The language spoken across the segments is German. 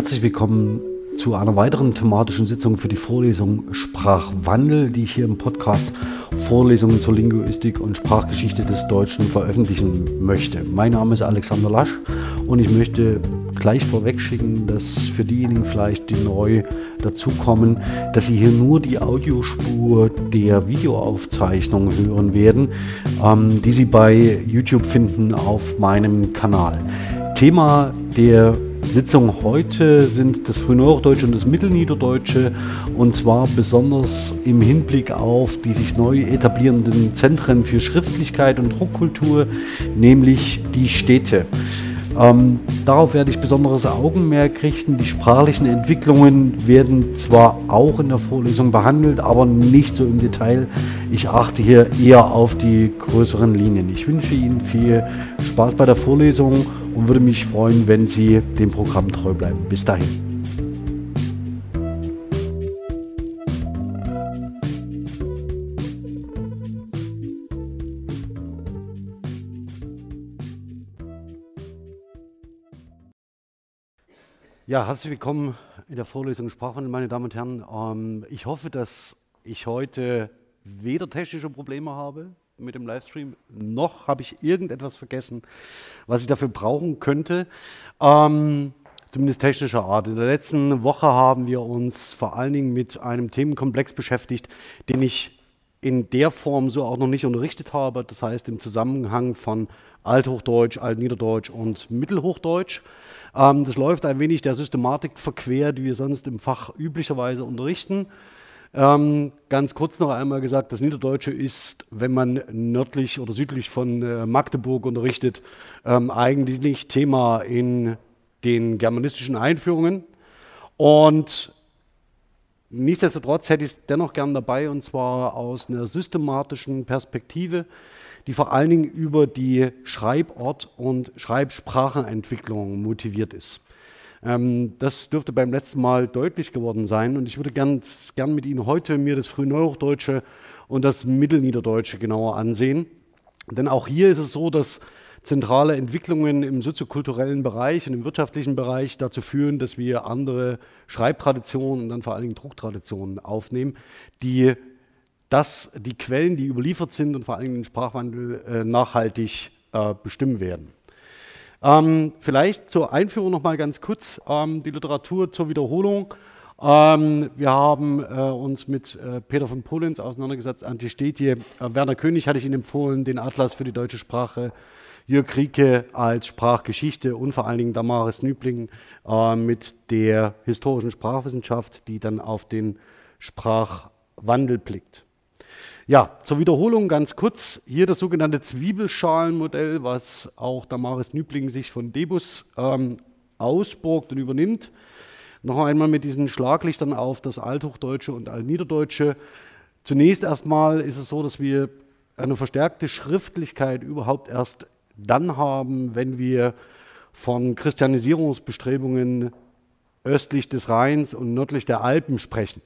Herzlich willkommen zu einer weiteren thematischen Sitzung für die Vorlesung Sprachwandel, die ich hier im Podcast Vorlesungen zur Linguistik und Sprachgeschichte des Deutschen veröffentlichen möchte. Mein Name ist Alexander Lasch und ich möchte gleich vorweg schicken, dass für diejenigen vielleicht, die neu dazukommen, dass sie hier nur die Audiospur der Videoaufzeichnung hören werden, ähm, die Sie bei YouTube finden auf meinem Kanal. Thema der Sitzung heute sind das Frühneuhochdeutsche und das Mittelniederdeutsche und zwar besonders im Hinblick auf die sich neu etablierenden Zentren für Schriftlichkeit und Druckkultur, nämlich die Städte. Ähm, darauf werde ich besonderes Augenmerk richten. Die sprachlichen Entwicklungen werden zwar auch in der Vorlesung behandelt, aber nicht so im Detail. Ich achte hier eher auf die größeren Linien. Ich wünsche Ihnen viel Spaß bei der Vorlesung und würde mich freuen, wenn Sie dem Programm treu bleiben. Bis dahin. Ja, herzlich willkommen in der Vorlesung Sprachwandel, meine Damen und Herren. Ähm, ich hoffe, dass ich heute weder technische Probleme habe mit dem Livestream, noch habe ich irgendetwas vergessen, was ich dafür brauchen könnte. Ähm, zumindest technischer Art. In der letzten Woche haben wir uns vor allen Dingen mit einem Themenkomplex beschäftigt, den ich in der Form so auch noch nicht unterrichtet habe. Das heißt im Zusammenhang von Althochdeutsch, Altniederdeutsch und Mittelhochdeutsch. Ähm, das läuft ein wenig der Systematik verquer, die wir sonst im Fach üblicherweise unterrichten. Ähm, ganz kurz noch einmal gesagt, das Niederdeutsche ist, wenn man nördlich oder südlich von äh, Magdeburg unterrichtet, ähm, eigentlich nicht Thema in den germanistischen Einführungen. Und nichtsdestotrotz hätte ich es dennoch gern dabei, und zwar aus einer systematischen Perspektive die vor allen Dingen über die Schreibort- und Schreibsprachenentwicklung motiviert ist. Ähm, das dürfte beim letzten Mal deutlich geworden sein und ich würde gern, gern mit Ihnen heute mir das Frühneuhochdeutsche und das Mittelniederdeutsche genauer ansehen. Denn auch hier ist es so, dass zentrale Entwicklungen im soziokulturellen Bereich und im wirtschaftlichen Bereich dazu führen, dass wir andere Schreibtraditionen und dann vor allen Dingen Drucktraditionen aufnehmen, die dass die Quellen, die überliefert sind und vor allem den Sprachwandel äh, nachhaltig äh, bestimmen werden. Ähm, vielleicht zur Einführung noch mal ganz kurz ähm, die Literatur zur Wiederholung. Ähm, wir haben äh, uns mit äh, Peter von Polenz auseinandergesetzt, Antisthetie. Äh, Werner König hatte ich Ihnen empfohlen, den Atlas für die deutsche Sprache. Jörg Rieke als Sprachgeschichte und vor allen Dingen Damaris Nübling äh, mit der historischen Sprachwissenschaft, die dann auf den Sprachwandel blickt. Ja, zur Wiederholung ganz kurz. Hier das sogenannte Zwiebelschalenmodell, was auch Damaris Nübling sich von Debus ähm, ausborgt und übernimmt. Noch einmal mit diesen Schlaglichtern auf das Althochdeutsche und Altniederdeutsche. Zunächst erstmal ist es so, dass wir eine verstärkte Schriftlichkeit überhaupt erst dann haben, wenn wir von Christianisierungsbestrebungen östlich des Rheins und nördlich der Alpen sprechen.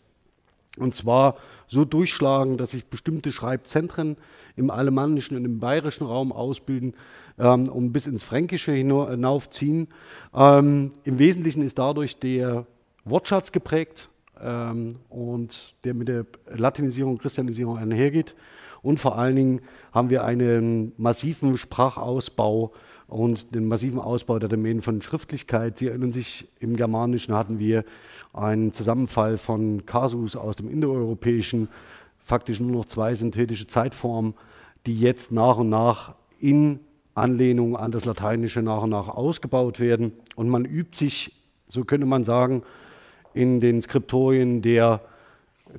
Und zwar so durchschlagen, dass sich bestimmte Schreibzentren im alemannischen und im bayerischen Raum ausbilden ähm, und bis ins Fränkische hinaufziehen. Ähm, Im Wesentlichen ist dadurch der Wortschatz geprägt ähm, und der mit der Latinisierung Christianisierung einhergeht. Und vor allen Dingen haben wir einen massiven Sprachausbau und den massiven Ausbau der Domänen von Schriftlichkeit. Sie erinnern sich, im Germanischen hatten wir einen Zusammenfall von Kasus aus dem Indoeuropäischen, faktisch nur noch zwei synthetische Zeitformen, die jetzt nach und nach in Anlehnung an das Lateinische nach und nach ausgebaut werden. Und man übt sich, so könnte man sagen, in den Skriptorien der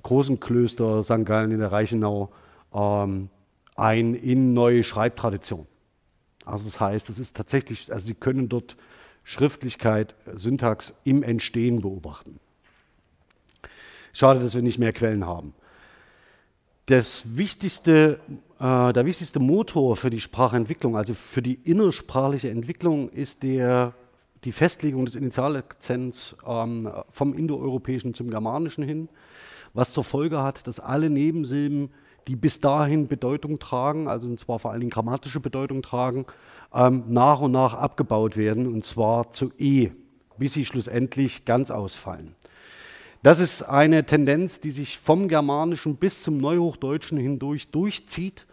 großen Klöster St. Gallen in der Reichenau ähm, ein in neue Schreibtradition. Also das heißt, es ist tatsächlich, also Sie können dort Schriftlichkeit, Syntax im Entstehen beobachten. Schade, dass wir nicht mehr Quellen haben. Das wichtigste, äh, der wichtigste Motor für die Sprachentwicklung, also für die innersprachliche Entwicklung, ist der, die Festlegung des Initialakzents ähm, vom Indoeuropäischen zum Germanischen hin, was zur Folge hat, dass alle Nebensilben, die bis dahin Bedeutung tragen, also und zwar vor allen Dingen grammatische Bedeutung tragen, ähm, nach und nach abgebaut werden, und zwar zu E bis sie schlussendlich ganz ausfallen. Das ist eine Tendenz, die sich vom Germanischen bis zum Neuhochdeutschen hindurch durchzieht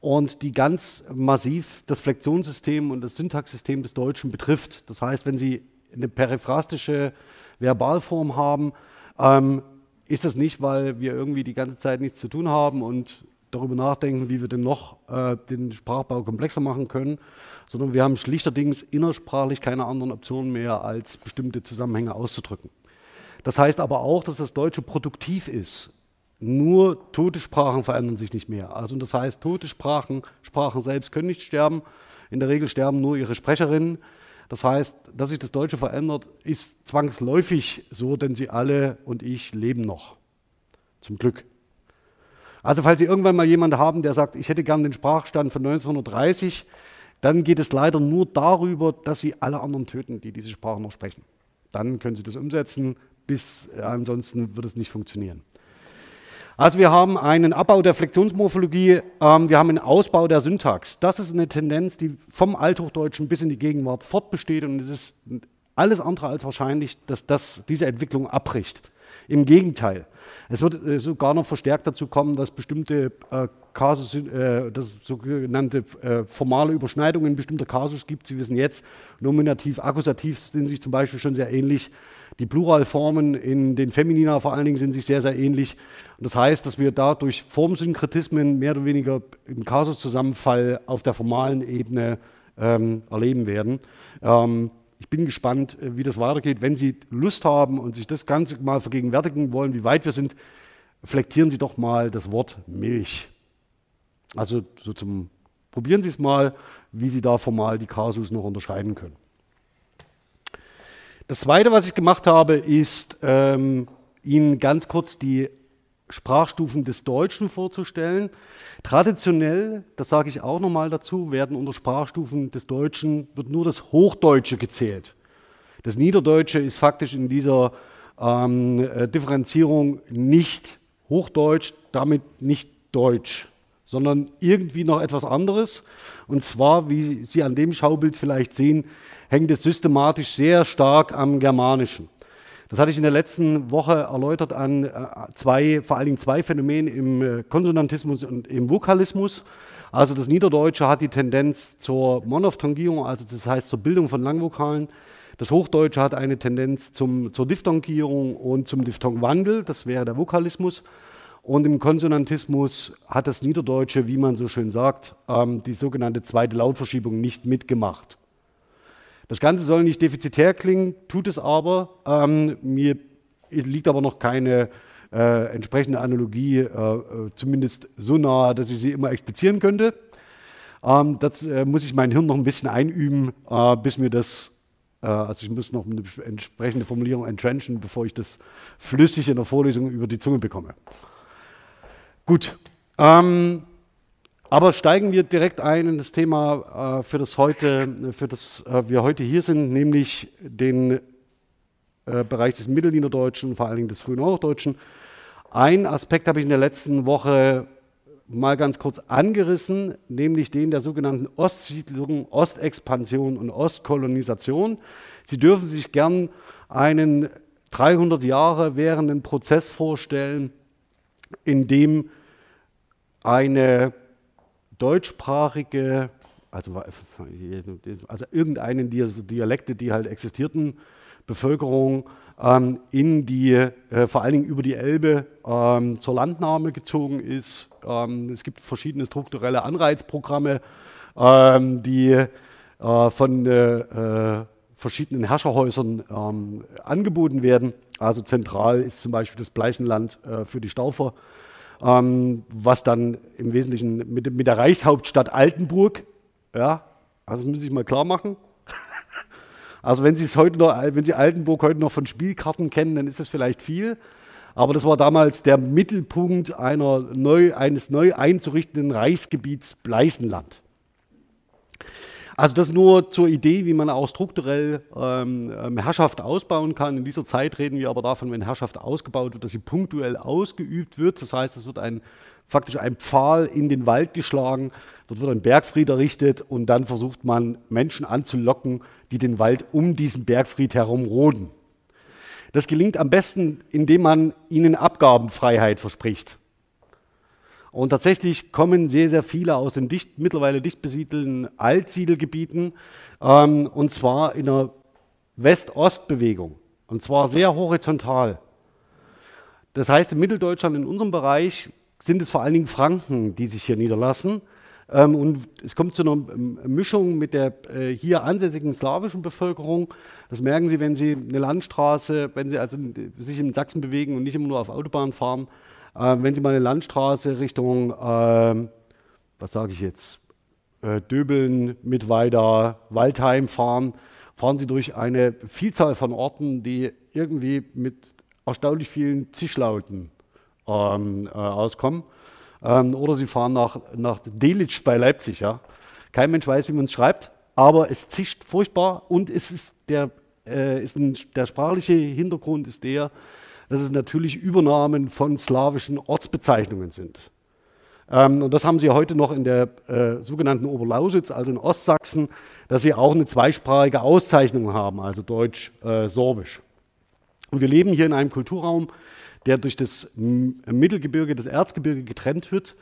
und die ganz massiv das Flexionssystem und das Syntaxsystem des Deutschen betrifft. Das heißt, wenn Sie eine periphrastische Verbalform haben, ähm, ist das nicht, weil wir irgendwie die ganze Zeit nichts zu tun haben und darüber nachdenken, wie wir denn noch äh, den Sprachbau komplexer machen können, sondern wir haben schlichterdings innersprachlich keine anderen Optionen mehr, als bestimmte Zusammenhänge auszudrücken. Das heißt aber auch, dass das Deutsche produktiv ist. Nur tote Sprachen verändern sich nicht mehr. Also das heißt, tote Sprachen, Sprachen selbst können nicht sterben. In der Regel sterben nur ihre Sprecherinnen. Das heißt, dass sich das Deutsche verändert, ist zwangsläufig so, denn Sie alle und ich leben noch. Zum Glück. Also falls Sie irgendwann mal jemanden haben, der sagt, ich hätte gern den Sprachstand von 1930, dann geht es leider nur darüber, dass Sie alle anderen töten, die diese Sprache noch sprechen. Dann können Sie das umsetzen, bis äh, ansonsten wird es nicht funktionieren. Also wir haben einen Abbau der Flexionsmorphologie, ähm, wir haben einen Ausbau der Syntax. Das ist eine Tendenz, die vom Althochdeutschen bis in die Gegenwart fortbesteht und es ist alles andere als wahrscheinlich, dass das, diese Entwicklung abbricht. Im Gegenteil, es wird äh, sogar noch verstärkt dazu kommen, dass bestimmte äh, Kasus, äh, das sogenannte äh, formale Überschneidungen bestimmter Kasus gibt. Sie wissen jetzt, Nominativ, Akkusativ sind sich zum Beispiel schon sehr ähnlich. Die Pluralformen in den Feminina vor allen Dingen sind sich sehr, sehr ähnlich. Und das heißt, dass wir da durch Formsynkretismen mehr oder weniger einen Kasuszusammenfall auf der formalen Ebene ähm, erleben werden. Ähm, ich bin gespannt, äh, wie das weitergeht. Wenn Sie Lust haben und sich das Ganze mal vergegenwärtigen wollen, wie weit wir sind, flektieren Sie doch mal das Wort Milch. Also so zum Probieren Sie es mal, wie Sie da formal die Kasus noch unterscheiden können. Das Zweite, was ich gemacht habe, ist ähm, Ihnen ganz kurz die Sprachstufen des Deutschen vorzustellen. Traditionell, das sage ich auch nochmal dazu, werden unter Sprachstufen des Deutschen wird nur das Hochdeutsche gezählt. Das Niederdeutsche ist faktisch in dieser ähm, äh, Differenzierung nicht Hochdeutsch, damit nicht Deutsch, sondern irgendwie noch etwas anderes. Und zwar, wie Sie an dem Schaubild vielleicht sehen, hängt es systematisch sehr stark am Germanischen. Das hatte ich in der letzten Woche erläutert an äh, zwei, vor allen Dingen zwei Phänomenen im äh, Konsonantismus und im Vokalismus. Also das Niederdeutsche hat die Tendenz zur Monophthongierung, also das heißt zur Bildung von Langvokalen. Das Hochdeutsche hat eine Tendenz zum, zur Diphthongierung und zum Diphthongwandel, das wäre der Vokalismus. Und im Konsonantismus hat das Niederdeutsche, wie man so schön sagt, ähm, die sogenannte zweite Lautverschiebung nicht mitgemacht. Das Ganze soll nicht defizitär klingen, tut es aber. Ähm, mir liegt aber noch keine äh, entsprechende Analogie, äh, äh, zumindest so nah, dass ich sie immer explizieren könnte. Ähm, das äh, muss ich mein Hirn noch ein bisschen einüben, äh, bis mir das, äh, also ich muss noch eine entsprechende Formulierung entrenchen, bevor ich das flüssig in der Vorlesung über die Zunge bekomme. Gut. Ähm, aber steigen wir direkt ein in das Thema, äh, für das, heute, für das äh, wir heute hier sind, nämlich den äh, Bereich des Mittelniederdeutschen, vor allen Dingen des frühen Hochdeutschen. Ein Aspekt habe ich in der letzten Woche mal ganz kurz angerissen, nämlich den der sogenannten Ostsiedlung, Ostexpansion und Ostkolonisation. Sie dürfen sich gern einen 300 Jahre währenden Prozess vorstellen, in dem eine deutschsprachige, also, also irgendeinen dieser Dialekte, die halt existierten, Bevölkerung ähm, in die, äh, vor allen Dingen über die Elbe ähm, zur Landnahme gezogen ist. Ähm, es gibt verschiedene strukturelle Anreizprogramme, ähm, die äh, von äh, äh verschiedenen Herrscherhäusern ähm, angeboten werden. Also zentral ist zum Beispiel das Bleichenland äh, für die Staufer ähm, was dann im Wesentlichen mit, mit, der Reichshauptstadt Altenburg, ja, also das muss ich mal klar machen. Also wenn Sie es heute noch, wenn Sie Altenburg heute noch von Spielkarten kennen, dann ist das vielleicht viel. Aber das war damals der Mittelpunkt einer neu, eines neu einzurichtenden Reichsgebiets Bleißenland. Also das nur zur Idee, wie man auch strukturell ähm, ähm, Herrschaft ausbauen kann. In dieser Zeit reden wir aber davon, wenn Herrschaft ausgebaut wird, dass sie punktuell ausgeübt wird. Das heißt, es wird ein, faktisch ein Pfahl in den Wald geschlagen, dort wird ein Bergfried errichtet und dann versucht man Menschen anzulocken, die den Wald um diesen Bergfried herum roden. Das gelingt am besten, indem man ihnen Abgabenfreiheit verspricht. Und tatsächlich kommen sehr, sehr viele aus den dicht, mittlerweile dicht besiedelten Altsiedelgebieten, ähm, und zwar in einer West-Ost-Bewegung, und zwar sehr horizontal. Das heißt, in Mitteldeutschland, in unserem Bereich, sind es vor allen Dingen Franken, die sich hier niederlassen. Ähm, und es kommt zu einer Mischung mit der äh, hier ansässigen slawischen Bevölkerung. Das merken Sie, wenn Sie eine Landstraße, wenn Sie also sich in Sachsen bewegen und nicht immer nur auf Autobahn fahren, äh, wenn Sie mal eine Landstraße Richtung, äh, was sage ich jetzt, äh, Döbeln, Mittweida, Waldheim fahren, fahren Sie durch eine Vielzahl von Orten, die irgendwie mit erstaunlich vielen Zischlauten ähm, äh, auskommen. Ähm, oder Sie fahren nach, nach Delitzsch bei Leipzig. Ja? Kein Mensch weiß, wie man es schreibt, aber es zischt furchtbar und es ist der, äh, ist ein, der sprachliche Hintergrund ist der, dass es natürlich Übernahmen von slawischen Ortsbezeichnungen sind. Ähm, und das haben Sie heute noch in der äh, sogenannten Oberlausitz, also in Ostsachsen, dass Sie auch eine zweisprachige Auszeichnung haben, also Deutsch-Sorbisch. Äh, und wir leben hier in einem Kulturraum, der durch das Mittelgebirge, das Erzgebirge getrennt wird.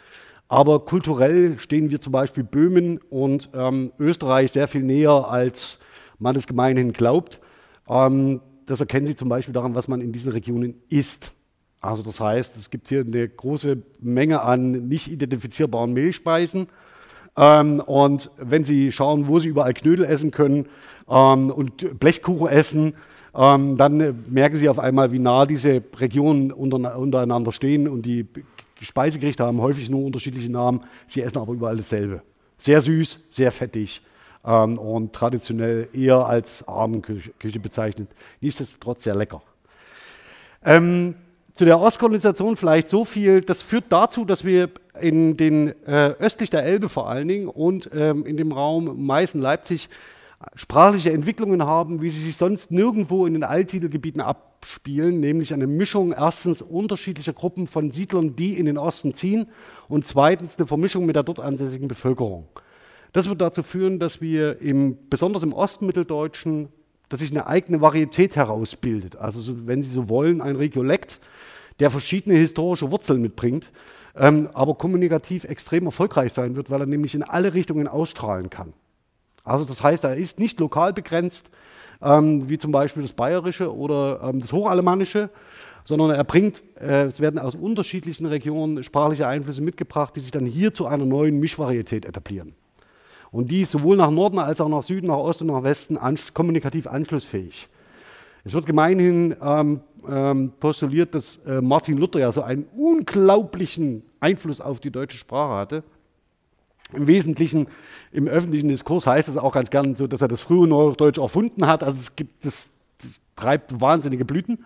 Aber kulturell stehen wir zum Beispiel Böhmen und ähm, Österreich sehr viel näher, als man es gemeinhin glaubt. Ähm, das erkennen Sie zum Beispiel daran, was man in diesen Regionen isst. Also das heißt, es gibt hier eine große Menge an nicht identifizierbaren Mehlspeisen. Ähm, und wenn Sie schauen, wo Sie überall Knödel essen können ähm, und Blechkuchen essen, ähm, dann merken Sie auf einmal, wie nah diese Regionen unter, untereinander stehen und die Speisegerichte haben häufig nur unterschiedliche Namen. Sie essen aber überall dasselbe. Sehr süß, sehr fettig ähm, und traditionell eher als Abendküche bezeichnet. Nichtsdestotrotz sehr lecker. Ähm, zu der Ostkolonisation vielleicht so viel, das führt dazu, dass wir in den äh, östlich der Elbe vor allen Dingen und ähm, in dem Raum Meißen-Leipzig sprachliche Entwicklungen haben, wie sie sich sonst nirgendwo in den Alttitelgebieten abspielen, nämlich eine Mischung erstens unterschiedlicher Gruppen von Siedlern, die in den Osten ziehen und zweitens eine Vermischung mit der dort ansässigen Bevölkerung. Das wird dazu führen, dass wir im, besonders im Ostmitteldeutschen, dass sich eine eigene Varietät herausbildet. Also so, wenn Sie so wollen, ein Regiolekt, der verschiedene historische Wurzeln mitbringt, ähm, aber kommunikativ extrem erfolgreich sein wird, weil er nämlich in alle Richtungen ausstrahlen kann. Also das heißt, er ist nicht lokal begrenzt, ähm, wie zum Beispiel das Bayerische oder ähm, das Hochalemannische, sondern er bringt, äh, es werden aus unterschiedlichen Regionen sprachliche Einflüsse mitgebracht, die sich dann hier zu einer neuen Mischvarietät etablieren. Und die ist sowohl nach Norden als auch nach Süden, nach Osten und nach Westen ans kommunikativ anschlussfähig. Es wird gemeinhin ähm, ähm, postuliert, dass äh, Martin Luther ja so einen unglaublichen Einfluss auf die deutsche Sprache hatte. Im Wesentlichen im öffentlichen Diskurs heißt es auch ganz gern so, dass er das frühe Neudeutsch erfunden hat. Also es gibt, das treibt wahnsinnige Blüten.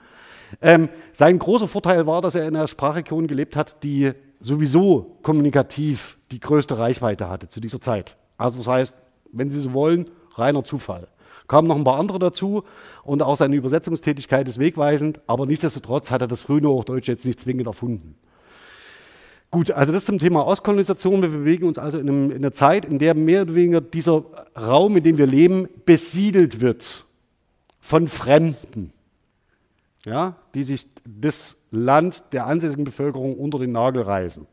Ähm, sein großer Vorteil war, dass er in einer Sprachregion gelebt hat, die sowieso kommunikativ die größte Reichweite hatte zu dieser Zeit. Also das heißt, wenn Sie so wollen, reiner Zufall. Kamen noch ein paar andere dazu und auch seine Übersetzungstätigkeit ist wegweisend, aber nichtsdestotrotz hat er das frühe Hochdeutsch jetzt nicht zwingend erfunden. Gut, also das zum Thema Ostkolonisation. Wir bewegen uns also in, einem, in einer Zeit, in der mehr oder weniger dieser Raum, in dem wir leben, besiedelt wird von Fremden, ja, die sich das Land der ansässigen Bevölkerung unter den Nagel reißen.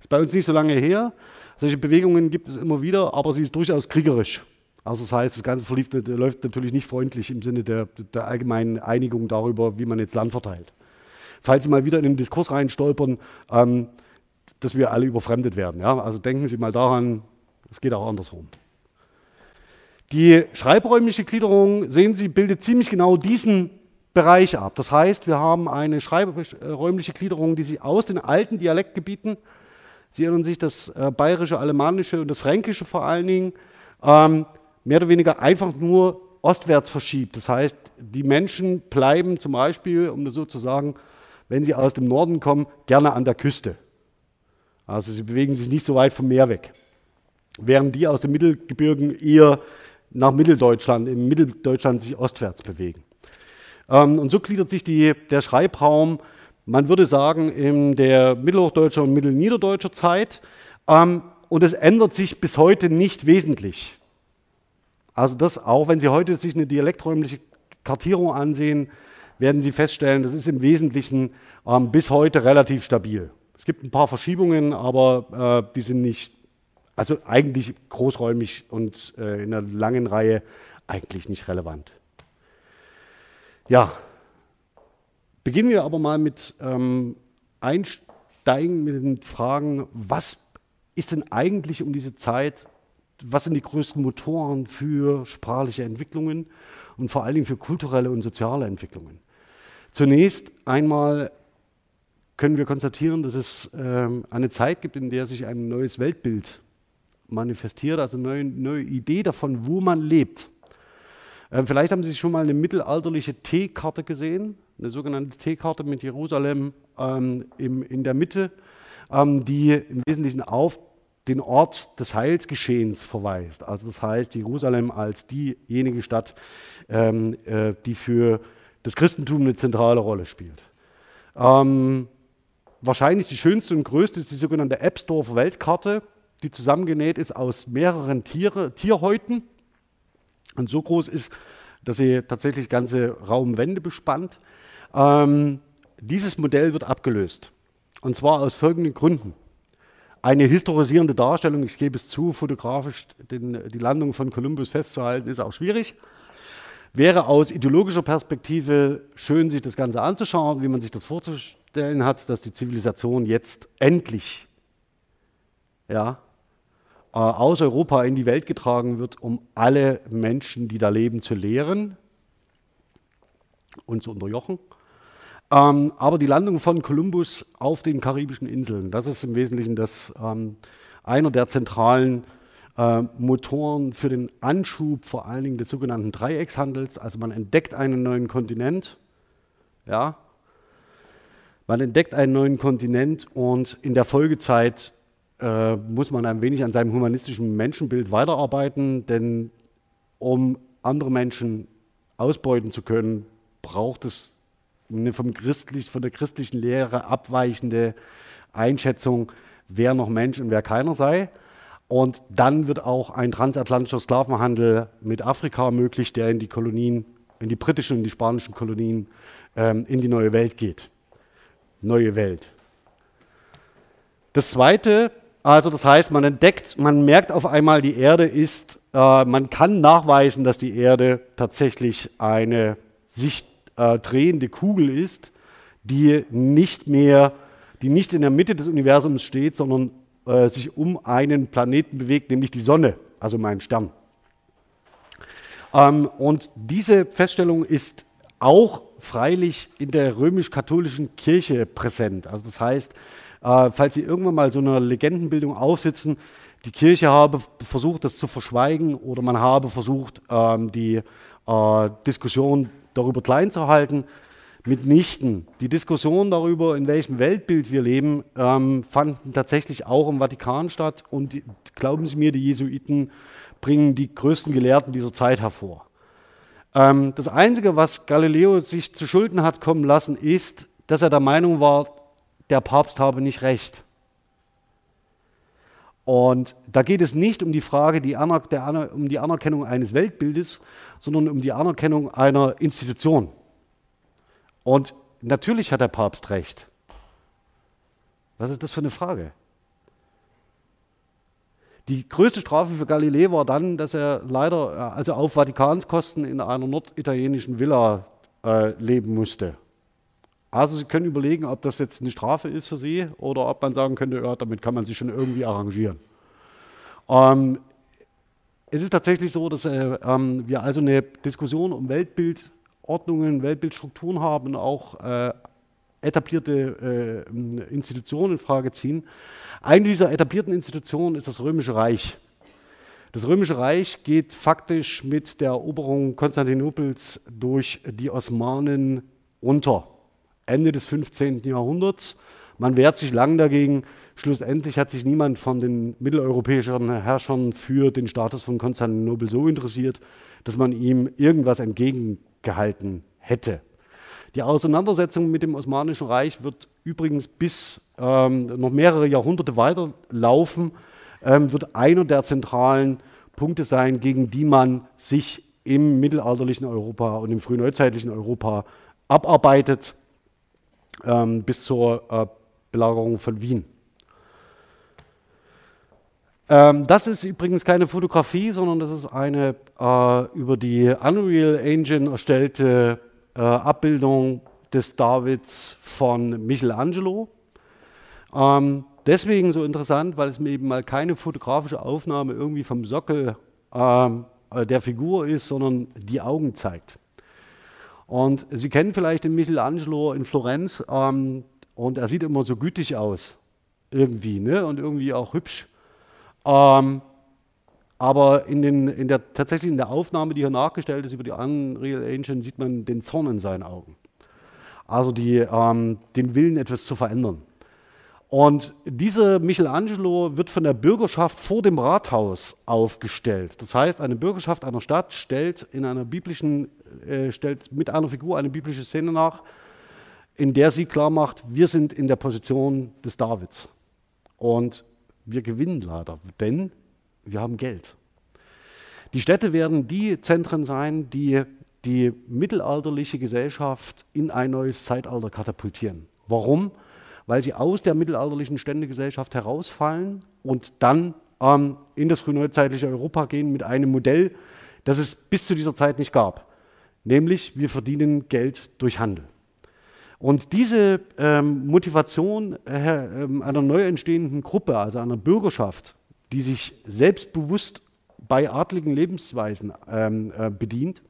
Ist bei uns nicht so lange her. Solche Bewegungen gibt es immer wieder, aber sie ist durchaus kriegerisch. Also das heißt, das Ganze verlief, läuft natürlich nicht freundlich im Sinne der, der allgemeinen Einigung darüber, wie man jetzt Land verteilt falls Sie mal wieder in den Diskurs reinstolpern, ähm, dass wir alle überfremdet werden. Ja? Also denken Sie mal daran, es geht auch andersrum. Die schreibräumliche Gliederung, sehen Sie, bildet ziemlich genau diesen Bereich ab. Das heißt, wir haben eine schreibräumliche Gliederung, die sich aus den alten Dialektgebieten, Sie erinnern sich, das äh, bayerische, alemannische und das fränkische vor allen Dingen, ähm, mehr oder weniger einfach nur ostwärts verschiebt. Das heißt, die Menschen bleiben zum Beispiel, um das so zu sagen, wenn sie aus dem Norden kommen, gerne an der Küste. Also sie bewegen sich nicht so weit vom Meer weg. Während die aus den Mittelgebirgen eher nach Mitteldeutschland, im Mitteldeutschland sich ostwärts bewegen. Ähm, und so gliedert sich die, der Schreibraum, man würde sagen, in der mittelhochdeutscher und mittelniederdeutscher Zeit. Ähm, und es ändert sich bis heute nicht wesentlich. Also das, auch wenn Sie heute sich eine dialekträumliche Kartierung ansehen, werden Sie feststellen, das ist im Wesentlichen ähm, bis heute relativ stabil. Es gibt ein paar Verschiebungen, aber äh, die sind nicht, also eigentlich großräumig und äh, in einer langen Reihe eigentlich nicht relevant. Ja, beginnen wir aber mal mit ähm, Einsteigen mit den Fragen, was ist denn eigentlich um diese Zeit, was sind die größten Motoren für sprachliche Entwicklungen und vor allen Dingen für kulturelle und soziale Entwicklungen? Zunächst einmal können wir konstatieren, dass es ähm, eine Zeit gibt, in der sich ein neues Weltbild manifestiert, also eine neue, neue Idee davon, wo man lebt. Ähm, vielleicht haben Sie schon mal eine mittelalterliche T-Karte gesehen, eine sogenannte T-Karte mit Jerusalem ähm, im, in der Mitte, ähm, die im Wesentlichen auf den Ort des Heilsgeschehens verweist. Also das heißt, Jerusalem als diejenige Stadt, ähm, äh, die für das Christentum eine zentrale Rolle spielt. Ähm, wahrscheinlich die schönste und größte ist die sogenannte Ebsdorfer Weltkarte, die zusammengenäht ist aus mehreren Tiere, Tierhäuten und so groß ist, dass sie tatsächlich ganze Raumwände bespannt. Ähm, dieses Modell wird abgelöst. Und zwar aus folgenden Gründen. Eine historisierende Darstellung, ich gebe es zu, fotografisch den, die Landung von Kolumbus festzuhalten, ist auch schwierig. Wäre aus ideologischer Perspektive schön, sich das Ganze anzuschauen, wie man sich das vorzustellen hat, dass die Zivilisation jetzt endlich ja, äh, aus Europa in die Welt getragen wird, um alle Menschen, die da leben, zu lehren und zu unterjochen. Ähm, aber die Landung von Kolumbus auf den karibischen Inseln, das ist im Wesentlichen das, ähm, einer der zentralen äh, Motoren für den Anschub vor allen Dingen des sogenannten Dreieckshandels. Also man entdeckt einen neuen Kontinent, ja, man entdeckt einen neuen Kontinent und in der Folgezeit äh, muss man ein wenig an seinem humanistischen Menschenbild weiterarbeiten, denn um andere Menschen ausbeuten zu können, braucht es eine vom christlich, von der christlichen Lehre abweichende Einschätzung, wer noch Mensch und wer keiner sei. Und dann wird auch ein transatlantischer Sklavenhandel mit Afrika möglich, der in die Kolonien, in die britischen und die spanischen Kolonien, ähm, in die neue Welt geht. Neue Welt. Das Zweite, also das heißt, man entdeckt, man merkt auf einmal, die Erde ist, äh, man kann nachweisen, dass die Erde tatsächlich eine sich äh, drehende Kugel ist, die nicht mehr, die nicht in der Mitte des Universums steht, sondern äh, sich um einen Planeten bewegt, nämlich die Sonne, also um einen Stern. Ähm, und diese Feststellung ist auch freilich in der römisch-katholischen Kirche präsent. Also das heißt, äh, falls Sie irgendwann mal so eine Legendenbildung aufsitzen, die Kirche habe versucht, das zu verschweigen oder man habe versucht, ähm, die äh, Diskussion darüber klein zu halten, mitnichten. Die Diskussion darüber, in welchem Weltbild wir leben, ähm, fanden tatsächlich auch im Vatikan statt. Und die, glauben Sie mir, die Jesuiten bringen die größten Gelehrten dieser Zeit hervor. Ähm, das Einzige, was Galileo sich zu Schulden hat kommen lassen, ist, dass er der Meinung war, der Papst habe nicht recht. Und da geht es nicht um die Frage die um die Anerkennung eines Weltbildes, sondern um die Anerkennung einer Institution. Und natürlich hat der Papst recht. Was ist das für eine Frage? Die größte Strafe für Galilei war dann, dass er leider äh, also auf Vatikanskosten in einer norditalienischen Villa äh, leben musste. Also Sie können überlegen, ob das jetzt eine Strafe ist für Sie oder ob man sagen könnte, ja, damit kann man sich schon irgendwie arrangieren. Ähm, es ist tatsächlich so, dass äh, ähm, wir also eine Diskussion um Weltbild Ordnungen, Weltbildstrukturen haben und auch äh, etablierte äh, Institutionen in Frage ziehen. Eine dieser etablierten Institutionen ist das Römische Reich. Das Römische Reich geht faktisch mit der Eroberung Konstantinopels durch die Osmanen unter. Ende des 15. Jahrhunderts. Man wehrt sich lang dagegen. Schlussendlich hat sich niemand von den mitteleuropäischen Herrschern für den Status von Konstantinopel so interessiert, dass man ihm irgendwas entgegen gehalten hätte. Die Auseinandersetzung mit dem Osmanischen Reich wird übrigens bis ähm, noch mehrere Jahrhunderte weiterlaufen, ähm, wird einer der zentralen Punkte sein, gegen die man sich im mittelalterlichen Europa und im frühneuzeitlichen Europa abarbeitet ähm, bis zur äh, Belagerung von Wien. Ähm, das ist übrigens keine Fotografie, sondern das ist eine äh, über die Unreal Engine erstellte äh, Abbildung des Davids von Michelangelo. Ähm, deswegen so interessant, weil es mir eben mal keine fotografische Aufnahme irgendwie vom Sockel ähm, äh, der Figur ist, sondern die Augen zeigt. Und Sie kennen vielleicht den Michelangelo in Florenz ähm, und er sieht immer so gütig aus, irgendwie, ne? und irgendwie auch hübsch. Ähm, aber in, den, in der, tatsächlich in der Aufnahme, die hier nachgestellt ist über die Unreal Engine, sieht man den Zorn in seinen Augen. Also die, ähm, den Willen, etwas zu verändern. Und dieser Michelangelo wird von der Bürgerschaft vor dem Rathaus aufgestellt. Das heißt, eine Bürgerschaft einer Stadt stellt in einer biblischen, äh, stellt mit einer Figur eine biblische Szene nach, in der sie klar macht, wir sind in der Position des Davids. Und wir gewinnen leider, denn wir haben Geld. Die Städte werden die Zentren sein, die die mittelalterliche Gesellschaft in ein neues Zeitalter katapultieren. Warum? Weil sie aus der mittelalterlichen Ständegesellschaft herausfallen und dann ähm, in das frühneuzeitliche Europa gehen mit einem Modell, das es bis zu dieser Zeit nicht gab. Nämlich, wir verdienen Geld durch Handel. Und diese ähm, Motivation äh, äh, einer neu entstehenden Gruppe, also einer Bürgerschaft, die sich selbstbewusst bei adligen Lebensweisen ähm, äh, bedient,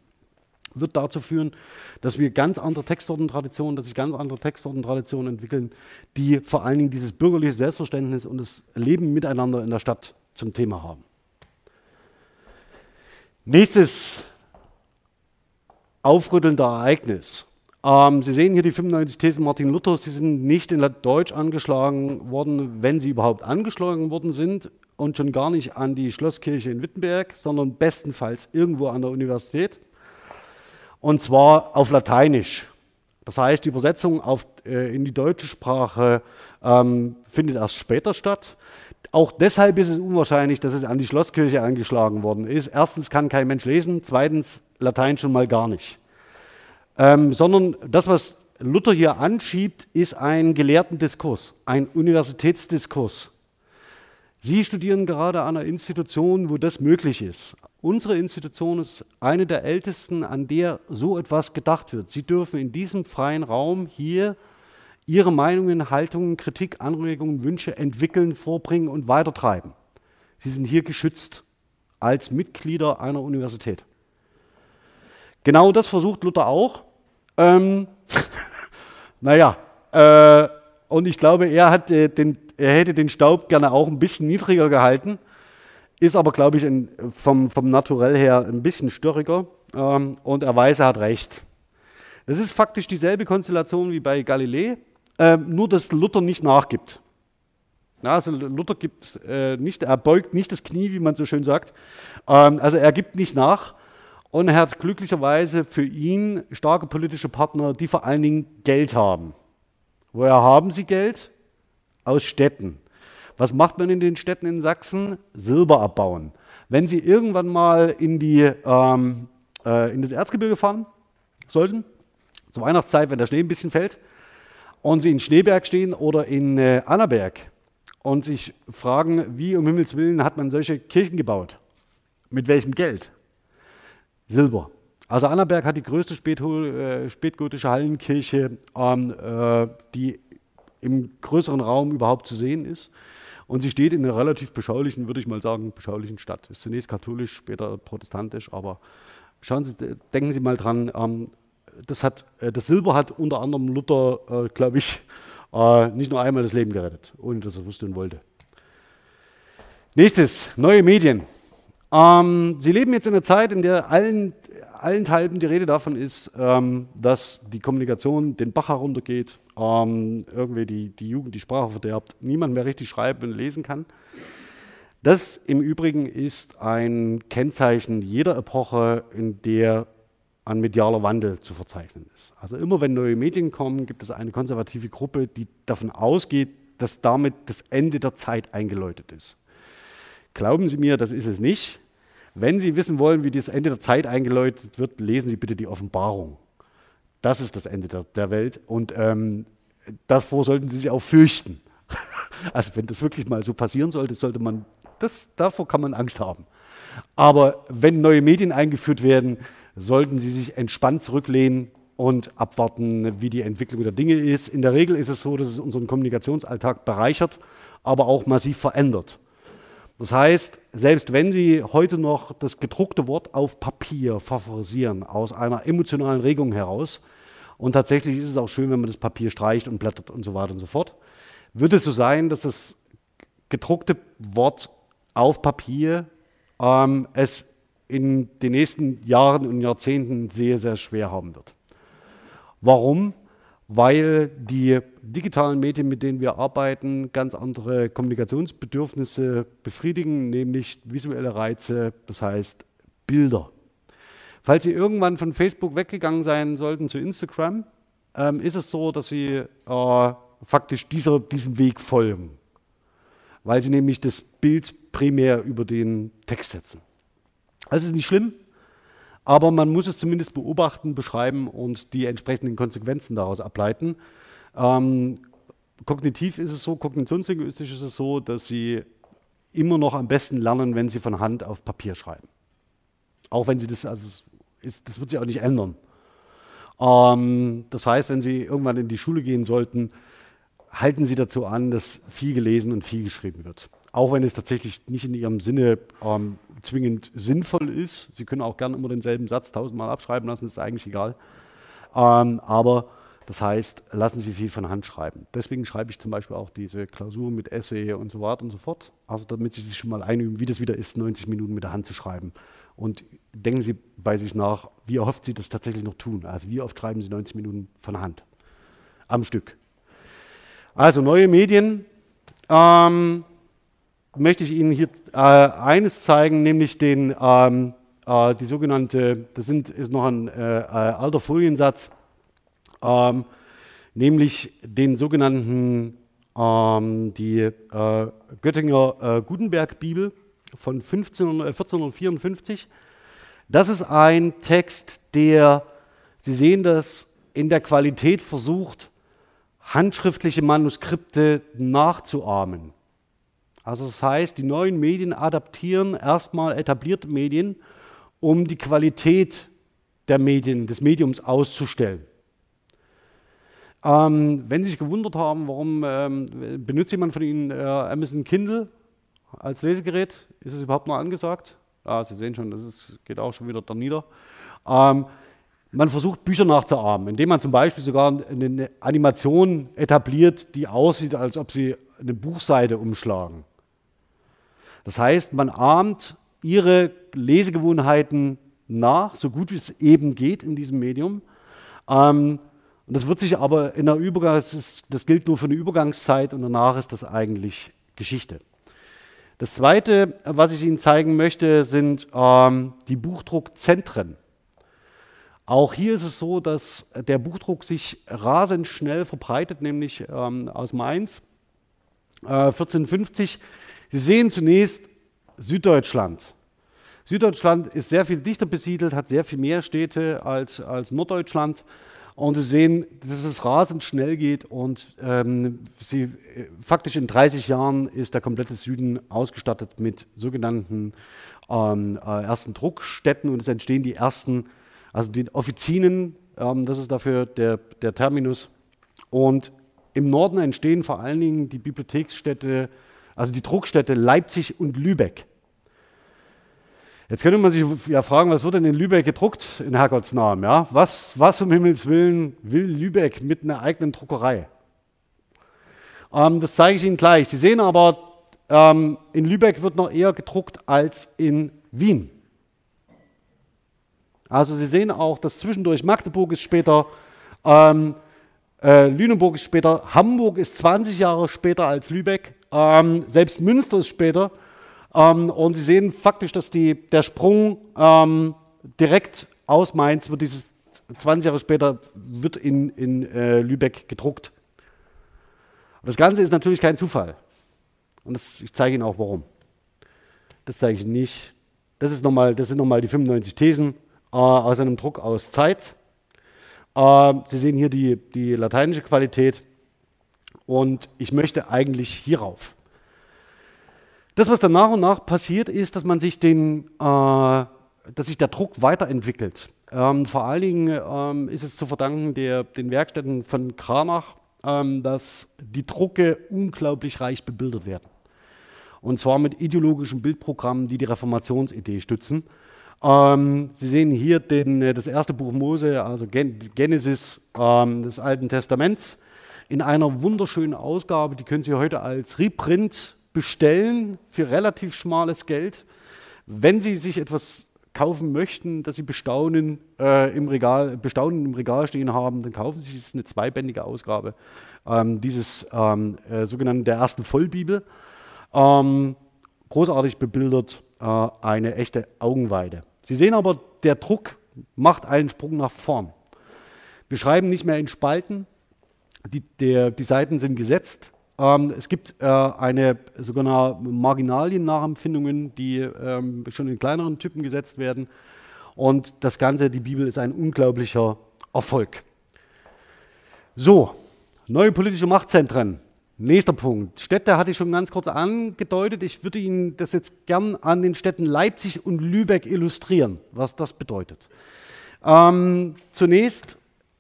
wird dazu führen, dass wir ganz andere Textsortentraditionen, dass sich ganz andere Textsortentraditionen entwickeln, die vor allen Dingen dieses bürgerliche Selbstverständnis und das Leben miteinander in der Stadt zum Thema haben. Nächstes aufrüttelnde Ereignis. Ähm, Sie sehen hier die 95 Thesen Martin Luthers, sie sind nicht in Deutsch angeschlagen worden, wenn sie überhaupt angeschlagen worden sind und schon gar nicht an die Schlosskirche in Wittenberg, sondern bestenfalls irgendwo an der Universität und zwar auf Lateinisch. Das heißt, die Übersetzung auf, äh, in die deutsche Sprache ähm, findet erst später statt. Auch deshalb ist es unwahrscheinlich, dass es an die Schlosskirche angeschlagen worden ist. Erstens kann kein Mensch lesen, zweitens Latein schon mal gar nicht. Ähm, sondern das, was Luther hier anschiebt, ist ein gelehrten Diskurs, ein Universitätsdiskurs. Sie studieren gerade an einer Institution, wo das möglich ist. Unsere Institution ist eine der ältesten, an der so etwas gedacht wird. Sie dürfen in diesem freien Raum hier Ihre Meinungen, Haltungen, Kritik, Anregungen, Wünsche entwickeln, vorbringen und weitertreiben. Sie sind hier geschützt als Mitglieder einer Universität. Genau das versucht Luther auch. Ähm, naja, äh, und ich glaube, er, hat, äh, den, er hätte den Staub gerne auch ein bisschen niedriger gehalten ist aber, glaube ich, in, vom, vom Naturell her ein bisschen störriger ähm, und er weiß, er hat recht. Das ist faktisch dieselbe Konstellation wie bei Galilei, äh, nur dass Luther nicht nachgibt. Ja, also Luther gibt äh, nicht, er beugt nicht das Knie, wie man so schön sagt. Ähm, also er gibt nicht nach und er hat glücklicherweise für ihn starke politische Partner, die vor allen Dingen Geld haben. Woher haben sie Geld? Aus Städten. Was macht man in den Städten in Sachsen? Silber abbauen. Wenn Sie irgendwann mal in, die, ähm, äh, in das Erzgebirge fahren sollten, zur Weihnachtszeit, wenn der Schnee ein bisschen fällt, und Sie in Schneeberg stehen oder in äh, Annaberg und sich fragen, wie um Himmels Willen hat man solche Kirchen gebaut? Mit welchem Geld? Silber. Also Annaberg hat die größte äh, spätgotische Hallenkirche, ähm, äh, die im größeren Raum überhaupt zu sehen ist. Und sie steht in einer relativ beschaulichen, würde ich mal sagen, beschaulichen Stadt. Ist zunächst katholisch, später protestantisch, aber schauen Sie, denken Sie mal dran, ähm, das, hat, äh, das Silber hat unter anderem Luther, äh, glaube ich, äh, nicht nur einmal das Leben gerettet, ohne dass er wusste und wollte. Nächstes, neue Medien. Ähm, Sie leben jetzt in einer Zeit, in der allen, allenthalben die Rede davon ist, ähm, dass die Kommunikation den Bach heruntergeht, ähm, irgendwie die, die Jugend die Sprache verderbt, niemand mehr richtig schreiben und lesen kann. Das im Übrigen ist ein Kennzeichen jeder Epoche, in der ein medialer Wandel zu verzeichnen ist. Also immer wenn neue Medien kommen, gibt es eine konservative Gruppe, die davon ausgeht, dass damit das Ende der Zeit eingeläutet ist. Glauben Sie mir, das ist es nicht. Wenn Sie wissen wollen, wie das Ende der Zeit eingeläutet wird, lesen Sie bitte die Offenbarung. Das ist das Ende der, der Welt und ähm, davor sollten Sie sich auch fürchten. Also wenn das wirklich mal so passieren sollte, sollte man, das, davor kann man Angst haben. Aber wenn neue Medien eingeführt werden, sollten Sie sich entspannt zurücklehnen und abwarten, wie die Entwicklung der Dinge ist. In der Regel ist es so, dass es unseren Kommunikationsalltag bereichert, aber auch massiv verändert. Das heißt, selbst wenn Sie heute noch das gedruckte Wort auf Papier favorisieren, aus einer emotionalen Regung heraus, und tatsächlich ist es auch schön, wenn man das Papier streicht und blättert und so weiter und so fort, wird es so sein, dass das gedruckte Wort auf Papier ähm, es in den nächsten Jahren und Jahrzehnten sehr, sehr schwer haben wird. Warum? Weil die digitalen Medien, mit denen wir arbeiten, ganz andere Kommunikationsbedürfnisse befriedigen, nämlich visuelle Reize, das heißt Bilder. Falls Sie irgendwann von Facebook weggegangen sein sollten zu Instagram, ähm, ist es so, dass Sie äh, faktisch dieser, diesem Weg folgen, weil Sie nämlich das Bild primär über den Text setzen. Das ist nicht schlimm, aber man muss es zumindest beobachten, beschreiben und die entsprechenden Konsequenzen daraus ableiten. Ähm, kognitiv ist es so, kognitionslinguistisch ist es so, dass Sie immer noch am besten lernen, wenn Sie von Hand auf Papier schreiben. Auch wenn Sie das, also ist, das wird sich auch nicht ändern. Ähm, das heißt, wenn Sie irgendwann in die Schule gehen sollten, halten Sie dazu an, dass viel gelesen und viel geschrieben wird auch wenn es tatsächlich nicht in ihrem Sinne ähm, zwingend sinnvoll ist. Sie können auch gerne immer denselben Satz tausendmal abschreiben lassen, ist eigentlich egal. Ähm, aber das heißt, lassen Sie viel von Hand schreiben. Deswegen schreibe ich zum Beispiel auch diese Klausur mit Essay und so weiter und so fort. Also damit Sie sich schon mal einüben, wie das wieder ist, 90 Minuten mit der Hand zu schreiben. Und denken Sie bei sich nach, wie oft Sie das tatsächlich noch tun. Also wie oft schreiben Sie 90 Minuten von Hand am Stück. Also neue Medien. Ähm, möchte ich Ihnen hier äh, eines zeigen, nämlich den, ähm, äh, die sogenannte, das sind, ist noch ein äh, äh alter Foliensatz, ähm, nämlich den sogenannten, ähm, die äh, Göttinger äh, Gutenberg-Bibel von 15, 1454. Das ist ein Text, der, Sie sehen das, in der Qualität versucht, handschriftliche Manuskripte nachzuahmen. Also das heißt, die neuen Medien adaptieren erstmal etablierte Medien, um die Qualität der Medien, des Mediums auszustellen. Ähm, wenn Sie sich gewundert haben, warum ähm, benutzt jemand von Ihnen äh, Amazon Kindle als Lesegerät, ist es überhaupt noch angesagt? Ah, Sie sehen schon, das ist, geht auch schon wieder da nieder. Ähm, man versucht Bücher nachzuahmen, indem man zum Beispiel sogar eine Animation etabliert, die aussieht, als ob Sie eine Buchseite umschlagen. Das heißt, man ahmt ihre Lesegewohnheiten nach, so gut wie es eben geht in diesem Medium. Ähm, und das wird sich aber in der Übergang, das, ist, das gilt nur für eine Übergangszeit und danach ist das eigentlich Geschichte. Das Zweite, was ich Ihnen zeigen möchte, sind ähm, die Buchdruckzentren. Auch hier ist es so, dass der Buchdruck sich rasend schnell verbreitet, nämlich ähm, aus Mainz. Äh, 1450 Sie sehen zunächst Süddeutschland. Süddeutschland ist sehr viel dichter besiedelt, hat sehr viel mehr Städte als, als Norddeutschland. Und Sie sehen, dass es rasend schnell geht und ähm, Sie, faktisch in 30 Jahren ist der komplette Süden ausgestattet mit sogenannten ähm, äh, ersten Druckstätten und es entstehen die ersten, also die Offizinen, ähm, das ist dafür der, der Terminus. Und im Norden entstehen vor allen Dingen die Bibliotheksstädte also die Druckstätte Leipzig und Lübeck. Jetzt könnte man sich ja fragen, was wird denn in Lübeck gedruckt in Herrgotts Namen? Ja? Was, was um Himmels Willen will Lübeck mit einer eigenen Druckerei? Ähm, das zeige ich Ihnen gleich. Sie sehen aber, ähm, in Lübeck wird noch eher gedruckt als in Wien. Also Sie sehen auch, dass zwischendurch Magdeburg ist später, ähm, äh, Lüneburg ist später, Hamburg ist 20 Jahre später als Lübeck ähm, selbst Münster ist später. Ähm, und Sie sehen faktisch, dass die, der Sprung ähm, direkt aus Mainz wird dieses 20 Jahre später wird in, in äh, Lübeck gedruckt. Und das Ganze ist natürlich kein Zufall. Und das, ich zeige Ihnen auch warum. Das zeige ich nicht. Das, ist noch mal, das sind nochmal die 95 Thesen äh, aus einem Druck aus Zeit. Äh, Sie sehen hier die, die lateinische Qualität und ich möchte eigentlich hierauf. Das, was dann nach und nach passiert, ist, dass man sich den, äh, dass sich der Druck weiterentwickelt. Ähm, vor allen Dingen ähm, ist es zu verdanken der, den Werkstätten von Kranach, ähm, dass die Drucke unglaublich reich bebildert werden. Und zwar mit ideologischen Bildprogrammen, die die Reformationsidee stützen. Ähm, Sie sehen hier den, äh, das erste Buch Mose, also Gen Genesis ähm, des Alten Testaments, in einer wunderschönen Ausgabe. Die können Sie heute als Reprint bestellen für relativ schmales Geld. Wenn Sie sich etwas kaufen möchten, das Sie bestaunen, äh, im Regal, bestaunen im Regal stehen haben, dann kaufen Sie ist eine zweibändige Ausgabe ähm, dieses ähm, äh, sogenannten der ersten Vollbibel. Ähm, großartig bebildert, äh, eine echte Augenweide. Sie sehen aber, der Druck macht einen Sprung nach vorn. Wir schreiben nicht mehr in Spalten, die, der, die Seiten sind gesetzt. Ähm, es gibt äh, eine sogenannte Marginalien-Nachempfindungen, die ähm, schon in kleineren Typen gesetzt werden. Und das Ganze, die Bibel, ist ein unglaublicher Erfolg. So, neue politische Machtzentren. Nächster Punkt. Städte hatte ich schon ganz kurz angedeutet. Ich würde Ihnen das jetzt gern an den Städten Leipzig und Lübeck illustrieren, was das bedeutet. Ähm, zunächst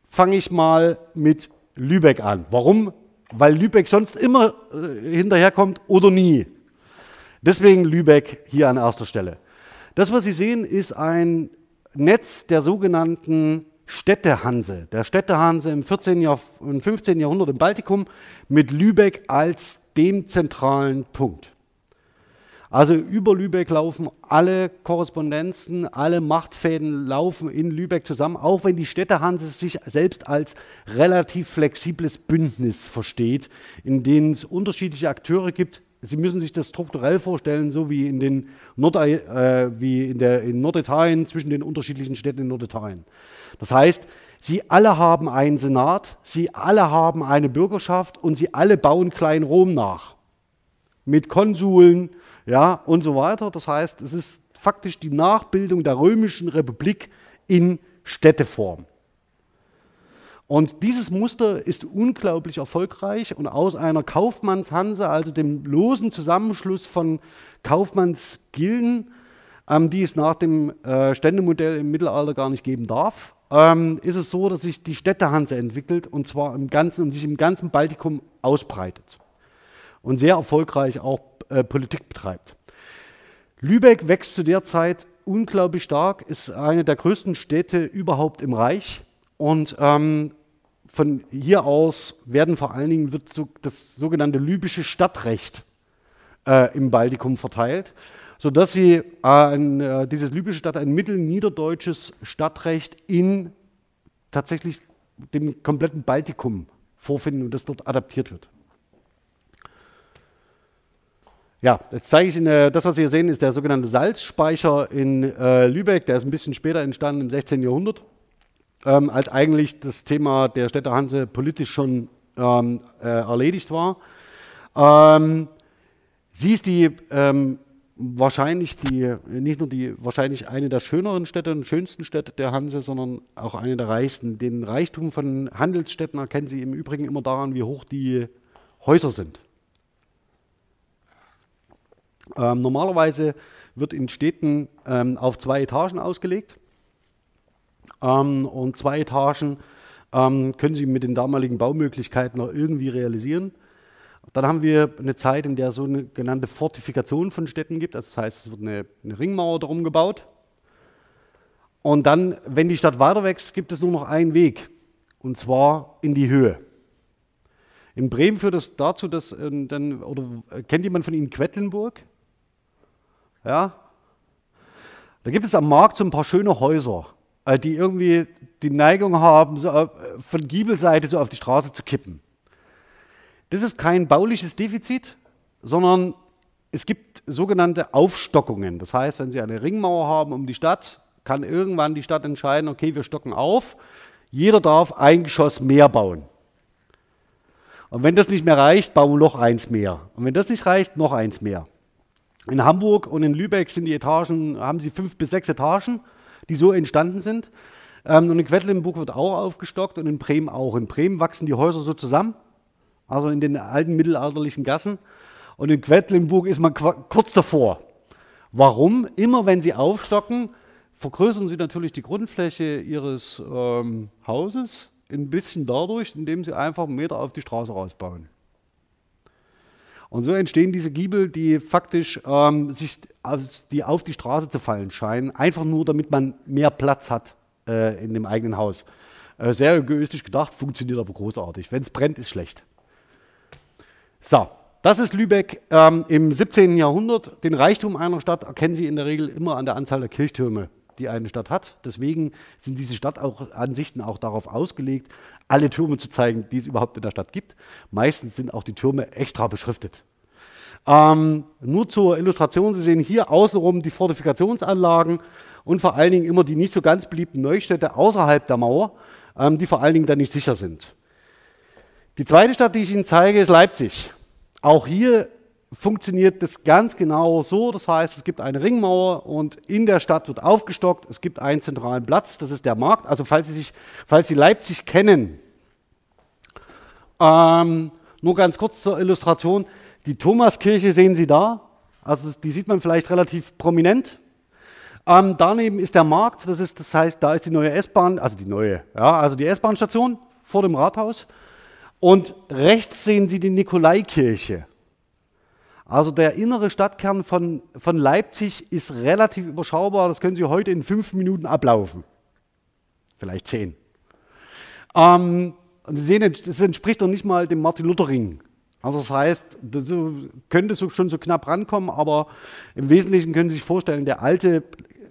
fange ich mal mit Lübeck an. Warum? Weil Lübeck sonst immer äh, hinterherkommt oder nie. Deswegen Lübeck hier an erster Stelle. Das, was Sie sehen, ist ein Netz der sogenannten Städtehanse, der Städtehanse im 14. Jahr, im 15. Jahrhundert im Baltikum mit Lübeck als dem zentralen Punkt. Also über Lübeck laufen alle Korrespondenzen, alle Machtfäden laufen in Lübeck zusammen, auch wenn die Städtehanse sich selbst als relativ flexibles Bündnis versteht, in dem es unterschiedliche Akteure gibt. Sie müssen sich das strukturell vorstellen, so wie in, den Nord äh, wie in, der, in Norditalien zwischen den unterschiedlichen Städten in Norditalien. Das heißt, sie alle haben einen Senat, sie alle haben eine Bürgerschaft und sie alle bauen Klein Rom nach. Mit Konsuln ja, und so weiter. Das heißt, es ist faktisch die Nachbildung der römischen Republik in Städteform. Und dieses Muster ist unglaublich erfolgreich und aus einer Kaufmannshanse, also dem losen Zusammenschluss von Kaufmannsgilden, ähm, die es nach dem äh, Ständemodell im Mittelalter gar nicht geben darf, ähm, ist es so, dass sich die Städtehanse entwickelt und zwar im ganzen und sich im ganzen Baltikum ausbreitet und sehr erfolgreich auch äh, Politik betreibt. Lübeck wächst zu der Zeit unglaublich stark, ist eine der größten Städte überhaupt im Reich und ähm, von hier aus werden vor allen Dingen wird so das sogenannte libysche Stadtrecht äh, im Baltikum verteilt sodass sie ein, äh, dieses libysche Stadt ein mittelniederdeutsches Stadtrecht in tatsächlich dem kompletten Baltikum vorfinden und das dort adaptiert wird. Ja, jetzt zeige ich Ihnen, äh, das, was Sie hier sehen, ist der sogenannte Salzspeicher in äh, Lübeck. Der ist ein bisschen später entstanden, im 16. Jahrhundert, ähm, als eigentlich das Thema der Städte Hanse politisch schon ähm, äh, erledigt war. Ähm, sie ist die ähm, wahrscheinlich die, nicht nur die, wahrscheinlich eine der schöneren Städte und schönsten Städte der Hanse, sondern auch eine der reichsten. Den Reichtum von Handelsstädten erkennen Sie im Übrigen immer daran, wie hoch die Häuser sind. Ähm, normalerweise wird in Städten ähm, auf zwei Etagen ausgelegt. Ähm, und zwei Etagen ähm, können Sie mit den damaligen Baumöglichkeiten noch irgendwie realisieren. Dann haben wir eine Zeit, in der es so eine genannte Fortifikation von Städten gibt. Das heißt, es wird eine, eine Ringmauer darum gebaut. Und dann, wenn die Stadt weiter wächst, gibt es nur noch einen Weg. Und zwar in die Höhe. In Bremen führt das dazu, dass äh, dann, oder äh, kennt jemand von Ihnen Quedlinburg? Ja? Da gibt es am Markt so ein paar schöne Häuser, äh, die irgendwie die Neigung haben, so äh, von Giebelseite so auf die Straße zu kippen. Das ist kein bauliches Defizit, sondern es gibt sogenannte Aufstockungen. Das heißt, wenn Sie eine Ringmauer haben um die Stadt, kann irgendwann die Stadt entscheiden, okay, wir stocken auf. Jeder darf ein Geschoss mehr bauen. Und wenn das nicht mehr reicht, bauen wir noch eins mehr. Und wenn das nicht reicht, noch eins mehr. In Hamburg und in Lübeck sind die Etagen, haben sie fünf bis sechs Etagen, die so entstanden sind. Ähm, und in Quedlinburg wird auch aufgestockt und in Bremen auch. In Bremen wachsen die Häuser so zusammen, also in den alten mittelalterlichen Gassen. Und in Quedlinburg ist man kurz davor. Warum? Immer wenn sie aufstocken, vergrößern sie natürlich die Grundfläche ihres ähm, Hauses ein bisschen dadurch, indem sie einfach einen Meter auf die Straße rausbauen. Und so entstehen diese Giebel, die faktisch ähm, sich auf die, auf die Straße zu fallen scheinen, einfach nur damit man mehr Platz hat äh, in dem eigenen Haus. Äh, sehr egoistisch gedacht, funktioniert aber großartig. Wenn es brennt, ist schlecht. So, das ist Lübeck ähm, im 17. Jahrhundert. Den Reichtum einer Stadt erkennen Sie in der Regel immer an der Anzahl der Kirchtürme, die eine Stadt hat. Deswegen sind diese Stadtansichten auch darauf ausgelegt, alle Türme zu zeigen, die es überhaupt in der Stadt gibt. Meistens sind auch die Türme extra beschriftet. Ähm, nur zur Illustration, Sie sehen hier außenrum die Fortifikationsanlagen und vor allen Dingen immer die nicht so ganz beliebten Neustädte außerhalb der Mauer, ähm, die vor allen Dingen dann nicht sicher sind. Die zweite Stadt, die ich Ihnen zeige, ist Leipzig. Auch hier funktioniert das ganz genau so. Das heißt, es gibt eine Ringmauer und in der Stadt wird aufgestockt. Es gibt einen zentralen Platz, das ist der Markt. Also falls Sie, sich, falls Sie Leipzig kennen, ähm, nur ganz kurz zur Illustration. Die Thomaskirche sehen Sie da. Also die sieht man vielleicht relativ prominent. Ähm, daneben ist der Markt, das, ist, das heißt, da ist die neue S-Bahn, also die neue, ja, also die S-Bahn-Station vor dem Rathaus. Und rechts sehen Sie die Nikolaikirche. Also der innere Stadtkern von, von Leipzig ist relativ überschaubar. Das können Sie heute in fünf Minuten ablaufen. Vielleicht zehn. Ähm, und Sie sehen, das entspricht doch nicht mal dem Martin-Luther-Ring. Also das heißt, das könnte schon so knapp rankommen, aber im Wesentlichen können Sie sich vorstellen, der alte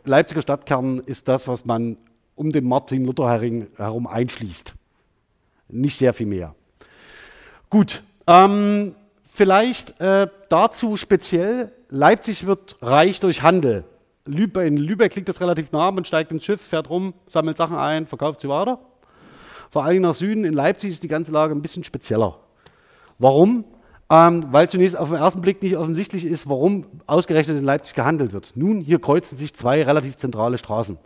Leipziger Stadtkern ist das, was man um den Martin-Luther-Ring herum einschließt. Nicht sehr viel mehr. Gut, ähm, vielleicht äh, dazu speziell, Leipzig wird reich durch Handel. In Lübeck liegt das relativ nah, man steigt ins Schiff, fährt rum, sammelt Sachen ein, verkauft sie weiter. Vor allem nach Süden, in Leipzig ist die ganze Lage ein bisschen spezieller. Warum? Ähm, weil zunächst auf den ersten Blick nicht offensichtlich ist, warum ausgerechnet in Leipzig gehandelt wird. Nun, hier kreuzen sich zwei relativ zentrale Straßen,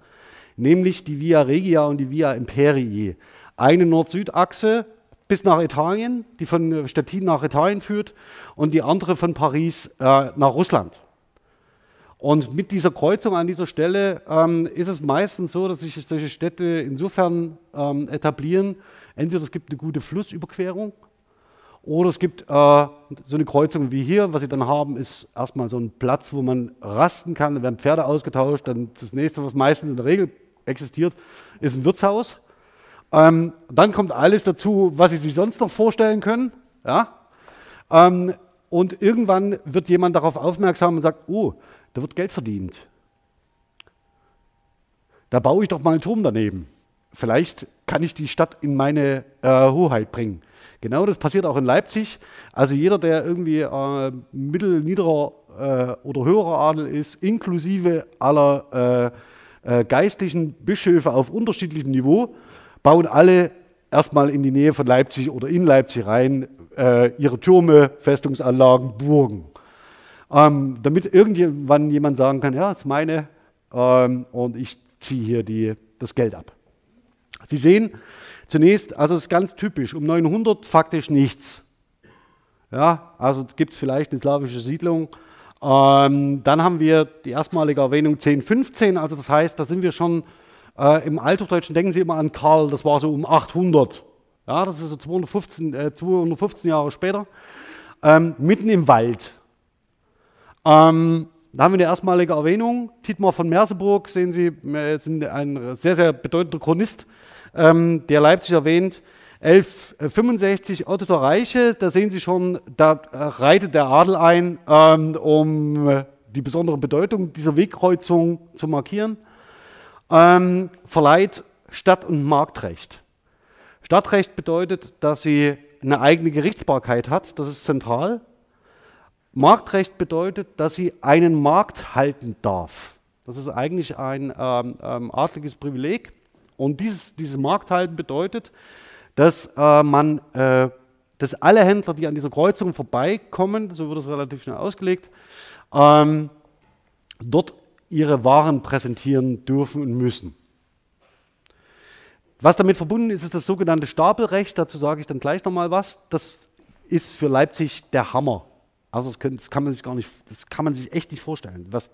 nämlich die Via Regia und die Via Imperii. Eine Nord-Süd-Achse bis nach Italien, die von Stettin nach Italien führt, und die andere von Paris äh, nach Russland. Und mit dieser Kreuzung an dieser Stelle ähm, ist es meistens so, dass sich solche Städte insofern ähm, etablieren, entweder es gibt eine gute Flussüberquerung oder es gibt äh, so eine Kreuzung wie hier. Was sie dann haben, ist erstmal so ein Platz, wo man rasten kann. Da werden Pferde ausgetauscht. Dann das nächste, was meistens in der Regel existiert, ist ein Wirtshaus. Ähm, dann kommt alles dazu, was Sie sich sonst noch vorstellen können. Ja? Ähm, und irgendwann wird jemand darauf aufmerksam und sagt, oh, da wird Geld verdient. Da baue ich doch mal einen Turm daneben. Vielleicht kann ich die Stadt in meine äh, Hoheit bringen. Genau das passiert auch in Leipzig. Also jeder, der irgendwie äh, mittel, niederer äh, oder höherer Adel ist, inklusive aller äh, äh, geistlichen Bischöfe auf unterschiedlichem Niveau, bauen alle erstmal in die Nähe von Leipzig oder in Leipzig rein äh, ihre Türme, Festungsanlagen, Burgen. Ähm, damit irgendwann jemand sagen kann, ja, das ist meine ähm, und ich ziehe hier die, das Geld ab. Sie sehen zunächst, also es ist ganz typisch, um 900 faktisch nichts. Ja, also gibt es vielleicht eine slawische Siedlung. Ähm, dann haben wir die erstmalige Erwähnung 1015, also das heißt, da sind wir schon äh, Im Althochdeutschen denken Sie immer an Karl, das war so um 800. Ja, das ist so 215, äh, 215 Jahre später. Ähm, mitten im Wald. Ähm, da haben wir eine erstmalige Erwähnung. Dietmar von Merseburg, sehen Sie, ist ein sehr, sehr bedeutender Chronist, ähm, der Leipzig erwähnt. 1165 Otto der Reiche, da sehen Sie schon, da reitet der Adel ein, ähm, um die besondere Bedeutung dieser Wegkreuzung zu markieren ähm, verleiht Stadt- und Marktrecht. Stadtrecht bedeutet, dass sie eine eigene Gerichtsbarkeit hat, das ist zentral. Marktrecht bedeutet, dass sie einen Markt halten darf. Das ist eigentlich ein ähm, ähm, adliges Privileg. Und dieses, dieses Markthalten bedeutet, dass äh, man äh, dass alle Händler, die an dieser Kreuzung vorbeikommen, so wird es relativ schnell ausgelegt, ähm, dort ihre Waren präsentieren dürfen und müssen. Was damit verbunden ist, ist das sogenannte Stapelrecht. Dazu sage ich dann gleich nochmal was. Das ist für Leipzig der Hammer. Also das, können, das, kann man sich gar nicht, das kann man sich echt nicht vorstellen. Das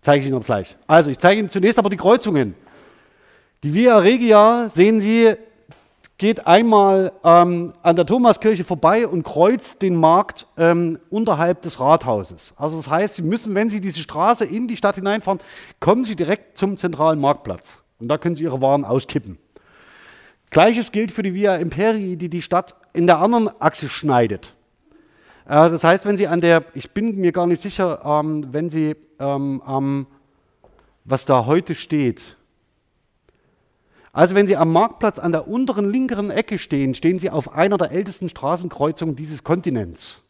zeige ich Ihnen noch gleich. Also ich zeige Ihnen zunächst aber die Kreuzungen. Die Via Regia, sehen Sie, geht einmal ähm, an der Thomaskirche vorbei und kreuzt den Markt ähm, unterhalb des Rathauses. Also das heißt, Sie müssen, wenn Sie diese Straße in die Stadt hineinfahren, kommen Sie direkt zum zentralen Marktplatz. Und da können Sie Ihre Waren auskippen. Gleiches gilt für die Via Imperii, die die Stadt in der anderen Achse schneidet. Äh, das heißt, wenn Sie an der, ich bin mir gar nicht sicher, ähm, wenn Sie ähm, was da heute steht, also wenn Sie am Marktplatz an der unteren linkeren Ecke stehen, stehen Sie auf einer der ältesten Straßenkreuzungen dieses Kontinents,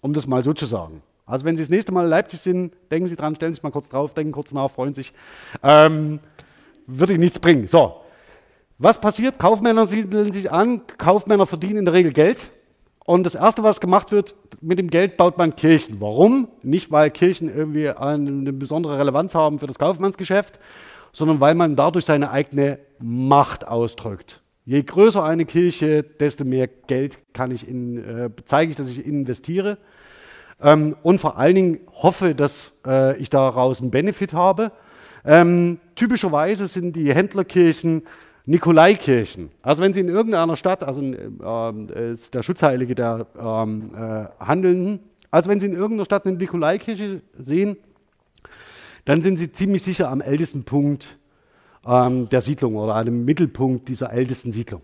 um das mal so zu sagen. Also wenn Sie das nächste Mal in Leipzig sind, denken Sie dran, stellen Sie sich mal kurz drauf, denken kurz nach, freuen sich. Ähm, würde Ihnen nichts bringen. So, was passiert? Kaufmänner siedeln sich an, Kaufmänner verdienen in der Regel Geld. Und das Erste, was gemacht wird, mit dem Geld baut man Kirchen. Warum? Nicht, weil Kirchen irgendwie eine besondere Relevanz haben für das Kaufmannsgeschäft, sondern weil man dadurch seine eigene Macht ausdrückt. Je größer eine Kirche, desto mehr Geld kann ich in, äh, zeige ich, dass ich investiere. Ähm, und vor allen Dingen hoffe, dass äh, ich daraus einen Benefit habe. Ähm, typischerweise sind die Händlerkirchen Nikolaikirchen. Also wenn Sie in irgendeiner Stadt, also äh, ist der Schutzheilige der ähm, äh, Handelnden, also wenn Sie in irgendeiner Stadt eine Nikolaikirche sehen, dann sind Sie ziemlich sicher am ältesten Punkt ähm, der Siedlung oder einem Mittelpunkt dieser ältesten Siedlung.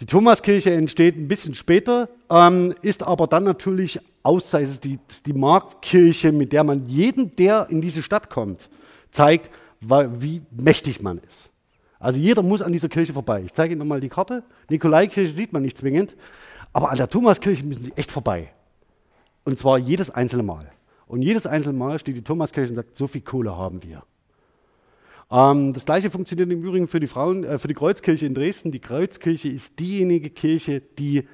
Die Thomaskirche entsteht ein bisschen später, ähm, ist aber dann natürlich außer die, die Marktkirche, mit der man jeden, der in diese Stadt kommt, zeigt, wie mächtig man ist. Also jeder muss an dieser Kirche vorbei. Ich zeige Ihnen nochmal die Karte. Nikolaikirche sieht man nicht zwingend, aber an der Thomaskirche müssen Sie echt vorbei. Und zwar jedes einzelne Mal. Und jedes einzelne Mal steht die Thomaskirche und sagt, so viel Kohle haben wir. Ähm, das gleiche funktioniert im Übrigen für die, Frauen, äh, für die Kreuzkirche in Dresden. Die Kreuzkirche ist diejenige Kirche, die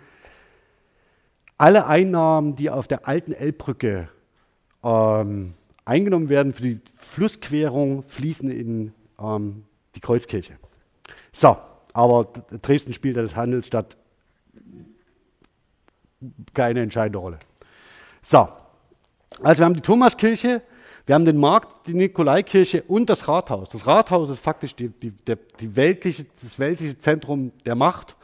alle Einnahmen, die auf der alten Elbbrücke ähm, eingenommen werden für die Flussquerung, fließen in ähm, die Kreuzkirche. So, aber Dresden spielt als Handelsstadt keine entscheidende Rolle. So, also wir haben die Thomaskirche, wir haben den Markt, die Nikolaikirche und das Rathaus. Das Rathaus ist faktisch die, die, die weltliche, das weltliche Zentrum der Macht.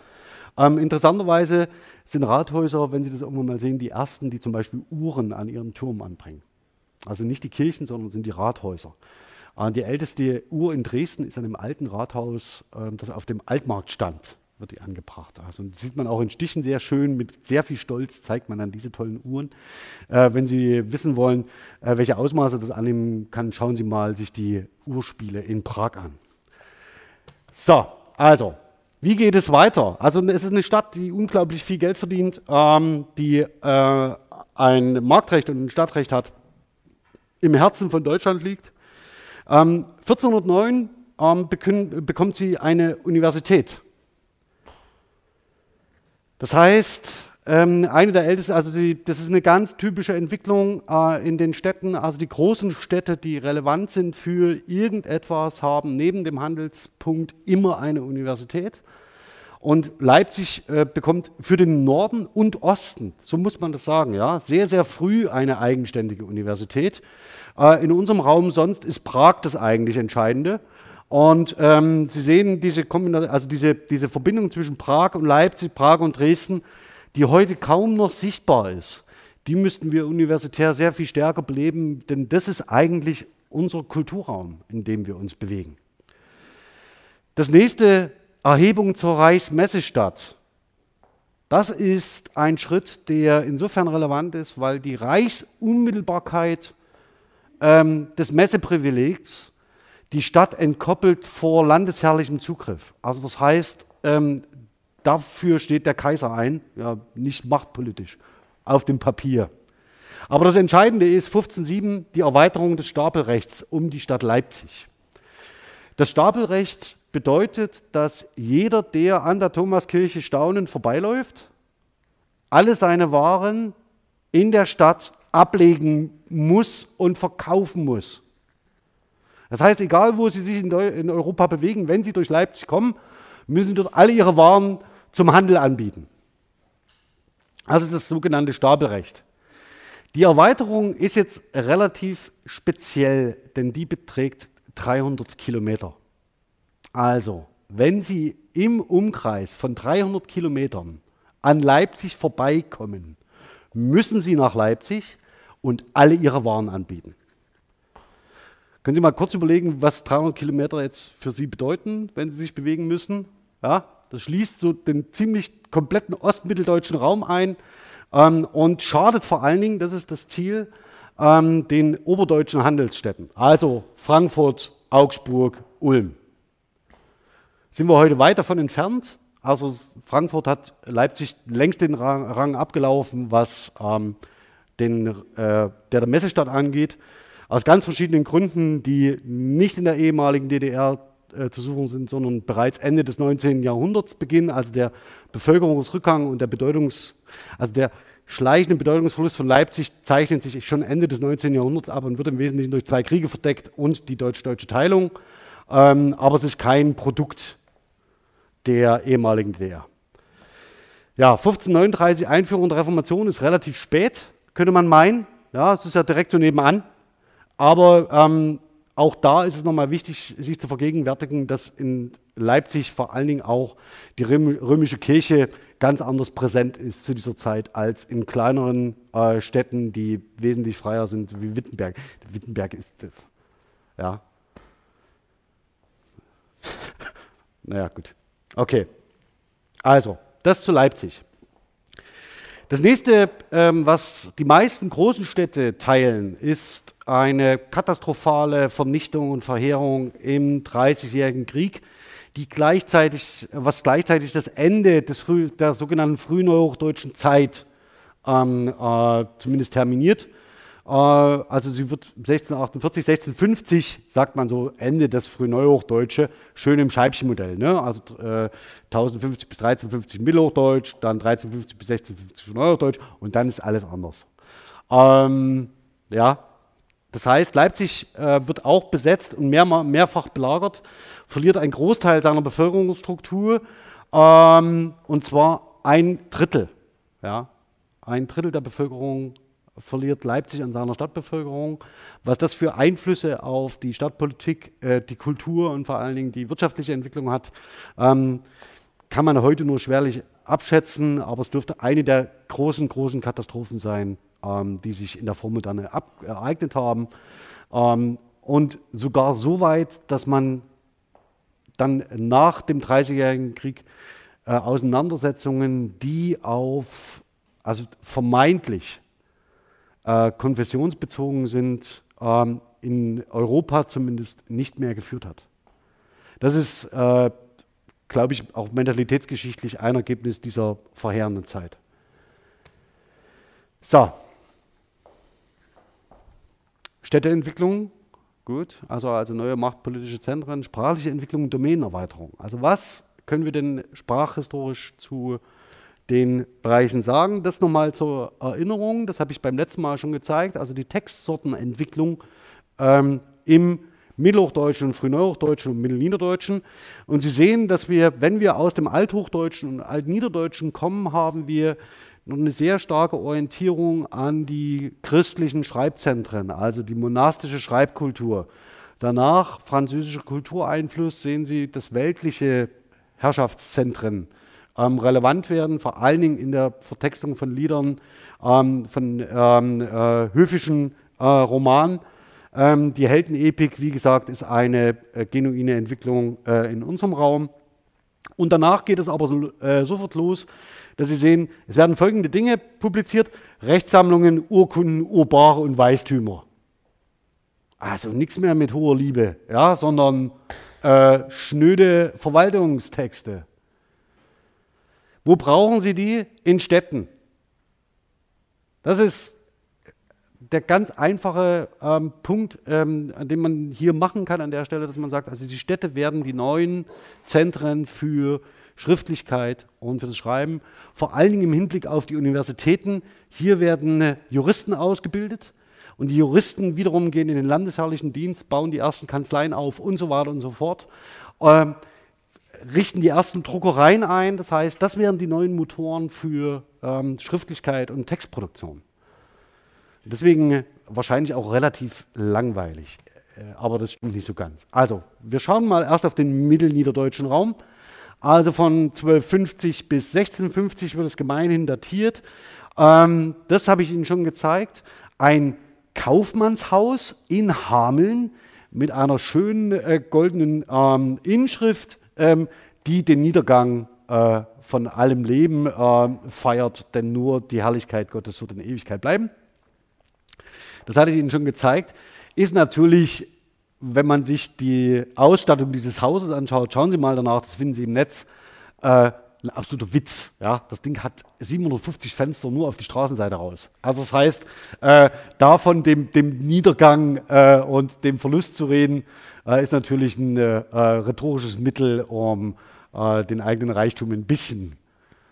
Ähm, interessanterweise sind Rathäuser, wenn Sie das irgendwann mal sehen, die ersten, die zum Beispiel Uhren an ihren Turm anbringen. Also nicht die Kirchen, sondern sind die Rathäuser. Die älteste Uhr in Dresden ist an einem alten Rathaus, äh, das auf dem Altmarkt stand wird die angebracht. Also sieht man auch in Stichen sehr schön, mit sehr viel Stolz zeigt man dann diese tollen Uhren. Äh, wenn Sie wissen wollen, äh, welche Ausmaße das annehmen kann, schauen Sie mal sich die Urspiele in Prag an. So, also, wie geht es weiter? Also es ist eine Stadt, die unglaublich viel Geld verdient, ähm, die äh, ein Marktrecht und ein Stadtrecht hat, im Herzen von Deutschland liegt. Ähm, 1409 ähm, bekommt sie eine Universität das heißt, ähm, eine der ältesten, also die, das ist eine ganz typische Entwicklung äh, in den Städten. Also die großen Städte, die relevant sind für irgendetwas, haben neben dem Handelspunkt immer eine Universität. Und Leipzig äh, bekommt für den Norden und Osten, so muss man das sagen, ja, sehr, sehr früh eine eigenständige Universität. Äh, in unserem Raum sonst ist Prag das eigentlich Entscheidende. Und ähm, Sie sehen diese, also diese, diese Verbindung zwischen Prag und Leipzig, Prag und Dresden, die heute kaum noch sichtbar ist. Die müssten wir universitär sehr viel stärker beleben, denn das ist eigentlich unser Kulturraum, in dem wir uns bewegen. Das nächste, Erhebung zur Reichsmessestadt. Das ist ein Schritt, der insofern relevant ist, weil die Reichsunmittelbarkeit ähm, des Messeprivilegs die Stadt entkoppelt vor landesherrlichem Zugriff. Also das heißt, ähm, dafür steht der Kaiser ein, ja, nicht machtpolitisch, auf dem Papier. Aber das Entscheidende ist 1507 die Erweiterung des Stapelrechts um die Stadt Leipzig. Das Stapelrecht bedeutet, dass jeder, der an der Thomaskirche staunend vorbeiläuft, alle seine Waren in der Stadt ablegen muss und verkaufen muss. Das heißt, egal wo Sie sich in Europa bewegen, wenn Sie durch Leipzig kommen, müssen dort alle Ihre Waren zum Handel anbieten. Das ist das sogenannte Stapelrecht. Die Erweiterung ist jetzt relativ speziell, denn die beträgt 300 Kilometer. Also, wenn Sie im Umkreis von 300 Kilometern an Leipzig vorbeikommen, müssen Sie nach Leipzig und alle Ihre Waren anbieten. Können Sie mal kurz überlegen, was 300 Kilometer jetzt für Sie bedeuten, wenn Sie sich bewegen müssen? Ja, das schließt so den ziemlich kompletten ostmitteldeutschen Raum ein ähm, und schadet vor allen Dingen, das ist das Ziel, ähm, den oberdeutschen Handelsstädten, also Frankfurt, Augsburg, Ulm. Sind wir heute weit davon entfernt? Also Frankfurt hat Leipzig längst den Rang, abgelaufen, was ähm, den, äh, der, der Messestadt angeht. Aus ganz verschiedenen Gründen, die nicht in der ehemaligen DDR äh, zu suchen sind, sondern bereits Ende des 19. Jahrhunderts beginnen, also der Bevölkerungsrückgang und der Bedeutungs, also der schleichende Bedeutungsverlust von Leipzig zeichnet sich schon Ende des 19. Jahrhunderts ab und wird im Wesentlichen durch zwei Kriege verdeckt und die deutsch-deutsche Teilung. Ähm, aber es ist kein Produkt der ehemaligen DDR. Ja, 1539 Einführung der Reformation ist relativ spät, könnte man meinen. Ja, es ist ja direkt so nebenan. Aber ähm, auch da ist es nochmal wichtig, sich zu vergegenwärtigen, dass in Leipzig vor allen Dingen auch die römische Kirche ganz anders präsent ist zu dieser Zeit als in kleineren äh, Städten, die wesentlich freier sind, wie Wittenberg. Wittenberg ist, ja. naja, gut. Okay. Also, das zu Leipzig. Das nächste, ähm, was die meisten großen Städte teilen, ist eine katastrophale Vernichtung und Verheerung im Dreißigjährigen Krieg, die gleichzeitig, was gleichzeitig das Ende des früh, der sogenannten frühneuhochdeutschen Zeit ähm, äh, zumindest terminiert. Äh, also sie wird 1648, 1650, sagt man so, Ende des Frühneuhochdeutsche, schön im Scheibchenmodell. Ne? Also äh, 1050 bis 1350 Mittelhochdeutsch, dann 1350 bis 1650 Neuhochdeutsch und dann ist alles anders. Ähm, ja, das heißt, Leipzig äh, wird auch besetzt und mehr, mehrfach belagert, verliert einen Großteil seiner Bevölkerungsstruktur ähm, und zwar ein Drittel. Ja, ein Drittel der Bevölkerung verliert Leipzig an seiner Stadtbevölkerung. Was das für Einflüsse auf die Stadtpolitik, äh, die Kultur und vor allen Dingen die wirtschaftliche Entwicklung hat, ähm, kann man heute nur schwerlich abschätzen, aber es dürfte eine der großen, großen Katastrophen sein, ähm, die sich in der dann ereignet haben. Ähm, und sogar so weit, dass man dann nach dem Dreißigjährigen Krieg äh, Auseinandersetzungen, die auf, also vermeintlich äh, konfessionsbezogen sind, ähm, in Europa zumindest nicht mehr geführt hat. Das ist, äh, glaube ich, auch mentalitätsgeschichtlich ein Ergebnis dieser verheerenden Zeit. So. Städteentwicklung, gut, also, also neue machtpolitische Zentren, sprachliche Entwicklung, Domänenerweiterung. Also was können wir denn sprachhistorisch zu den Bereichen sagen. Das nochmal zur Erinnerung, das habe ich beim letzten Mal schon gezeigt, also die Textsortenentwicklung ähm, im Mittelhochdeutschen, Frühneuhochdeutschen und Mittelniederdeutschen. Und Sie sehen, dass wir, wenn wir aus dem Althochdeutschen und Altniederdeutschen kommen, haben wir eine sehr starke Orientierung an die christlichen Schreibzentren, also die monastische Schreibkultur. Danach französischer Kultureinfluss sehen Sie das weltliche Herrschaftszentren ähm, relevant werden, vor allen Dingen in der Vertextung von Liedern, ähm, von ähm, äh, höfischen äh, Romanen. Ähm, die Heldenepik, wie gesagt, ist eine äh, genuine Entwicklung äh, in unserem Raum. Und danach geht es aber so, äh, sofort los, dass Sie sehen, es werden folgende Dinge publiziert: Rechtssammlungen, Urkunden, Urbare und Weistümer. Also nichts mehr mit hoher Liebe, ja, sondern äh, schnöde Verwaltungstexte. Wo brauchen Sie die? In Städten. Das ist der ganz einfache ähm, Punkt, ähm, dem man hier machen kann an der Stelle, dass man sagt, also die Städte werden die neuen Zentren für Schriftlichkeit und für das Schreiben, vor allen Dingen im Hinblick auf die Universitäten. Hier werden Juristen ausgebildet und die Juristen wiederum gehen in den landesherrlichen Dienst, bauen die ersten Kanzleien auf und so weiter und so fort. Ähm, richten die ersten Druckereien ein. Das heißt, das wären die neuen Motoren für ähm, Schriftlichkeit und Textproduktion. Deswegen wahrscheinlich auch relativ langweilig. Äh, aber das stimmt nicht so ganz. Also, wir schauen mal erst auf den mittelniederdeutschen Raum. Also von 1250 bis 1650 wird es gemeinhin datiert. Ähm, das habe ich Ihnen schon gezeigt. Ein Kaufmannshaus in Hameln mit einer schönen äh, goldenen ähm, Inschrift, ähm, die den Niedergang äh, von allem Leben äh, feiert, denn nur die Herrlichkeit Gottes wird in Ewigkeit bleiben. Das hatte ich Ihnen schon gezeigt. Ist natürlich, wenn man sich die Ausstattung dieses Hauses anschaut, schauen Sie mal danach, das finden Sie im Netz, äh, ein absoluter Witz. Ja? Das Ding hat 750 Fenster nur auf die Straßenseite raus. Also das heißt, äh, davon dem, dem Niedergang äh, und dem Verlust zu reden, ist natürlich ein äh, rhetorisches Mittel, um äh, den eigenen Reichtum ein bisschen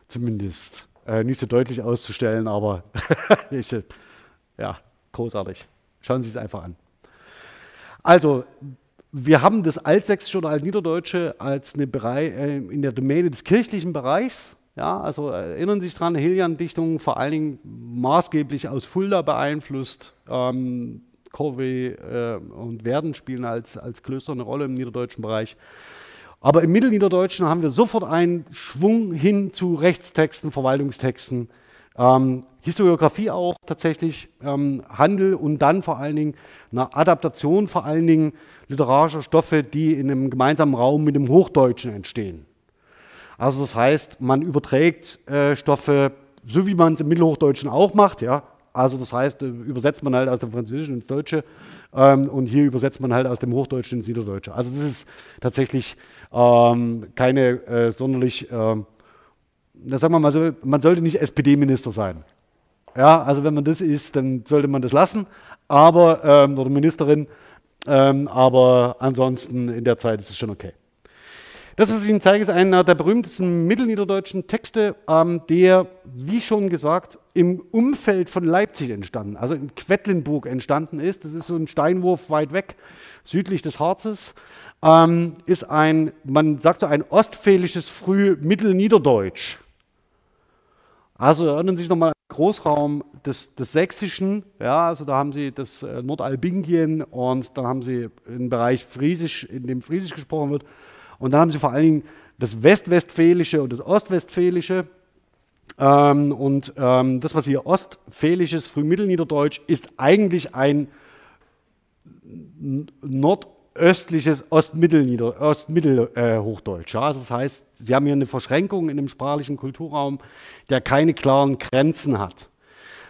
zumindest äh, nicht so deutlich auszustellen, aber ich, ja, großartig. Schauen Sie es einfach an. Also, wir haben das Altsächsische oder Altniederdeutsche als eine Bereich, äh, in der Domäne des kirchlichen Bereichs. Ja, also erinnern Sie sich daran, Helian-Dichtung vor allen Dingen maßgeblich aus Fulda beeinflusst. Ähm, Corvey äh, und Werden spielen als, als Klöster eine Rolle im niederdeutschen Bereich. Aber im Mittelniederdeutschen haben wir sofort einen Schwung hin zu Rechtstexten, Verwaltungstexten, ähm, Historiografie auch tatsächlich, ähm, Handel und dann vor allen Dingen eine Adaptation vor allen Dingen literarischer Stoffe, die in einem gemeinsamen Raum mit dem Hochdeutschen entstehen. Also das heißt, man überträgt äh, Stoffe, so wie man es im Mittelhochdeutschen auch macht, ja. Also das heißt, äh, übersetzt man halt aus dem Französischen ins Deutsche ähm, und hier übersetzt man halt aus dem Hochdeutschen ins Niederdeutsche. Also das ist tatsächlich ähm, keine äh, sonderlich ähm, sagen wir mal so, man sollte nicht SPD-Minister sein. Ja, also wenn man das ist, dann sollte man das lassen, aber, ähm, oder Ministerin, ähm, aber ansonsten in der Zeit ist es schon okay. Das, was ich Ihnen zeige, ist einer der berühmtesten mittelniederdeutschen Texte, ähm, der, wie schon gesagt, im Umfeld von Leipzig entstanden, also in Quedlinburg entstanden ist. Das ist so ein Steinwurf weit weg, südlich des Harzes. Ähm, ist ein, man sagt so ein ostfälisches Früh-Mittelniederdeutsch. Also erinnern Sie sich nochmal an den Großraum des, des Sächsischen, ja, also da haben Sie das äh, Nordalbingien und dann haben Sie einen Bereich Friesisch, in dem Friesisch gesprochen wird und dann haben Sie vor allen Dingen das Westwestfälische und das Ostwestfälische ähm, und ähm, das, was hier Ostfälisches, Frühmittelniederdeutsch, ist eigentlich ein Nord- östliches Ostmittelhochdeutsch. Ostmittel, äh, ja? also das heißt, Sie haben hier eine Verschränkung in dem sprachlichen Kulturraum, der keine klaren Grenzen hat.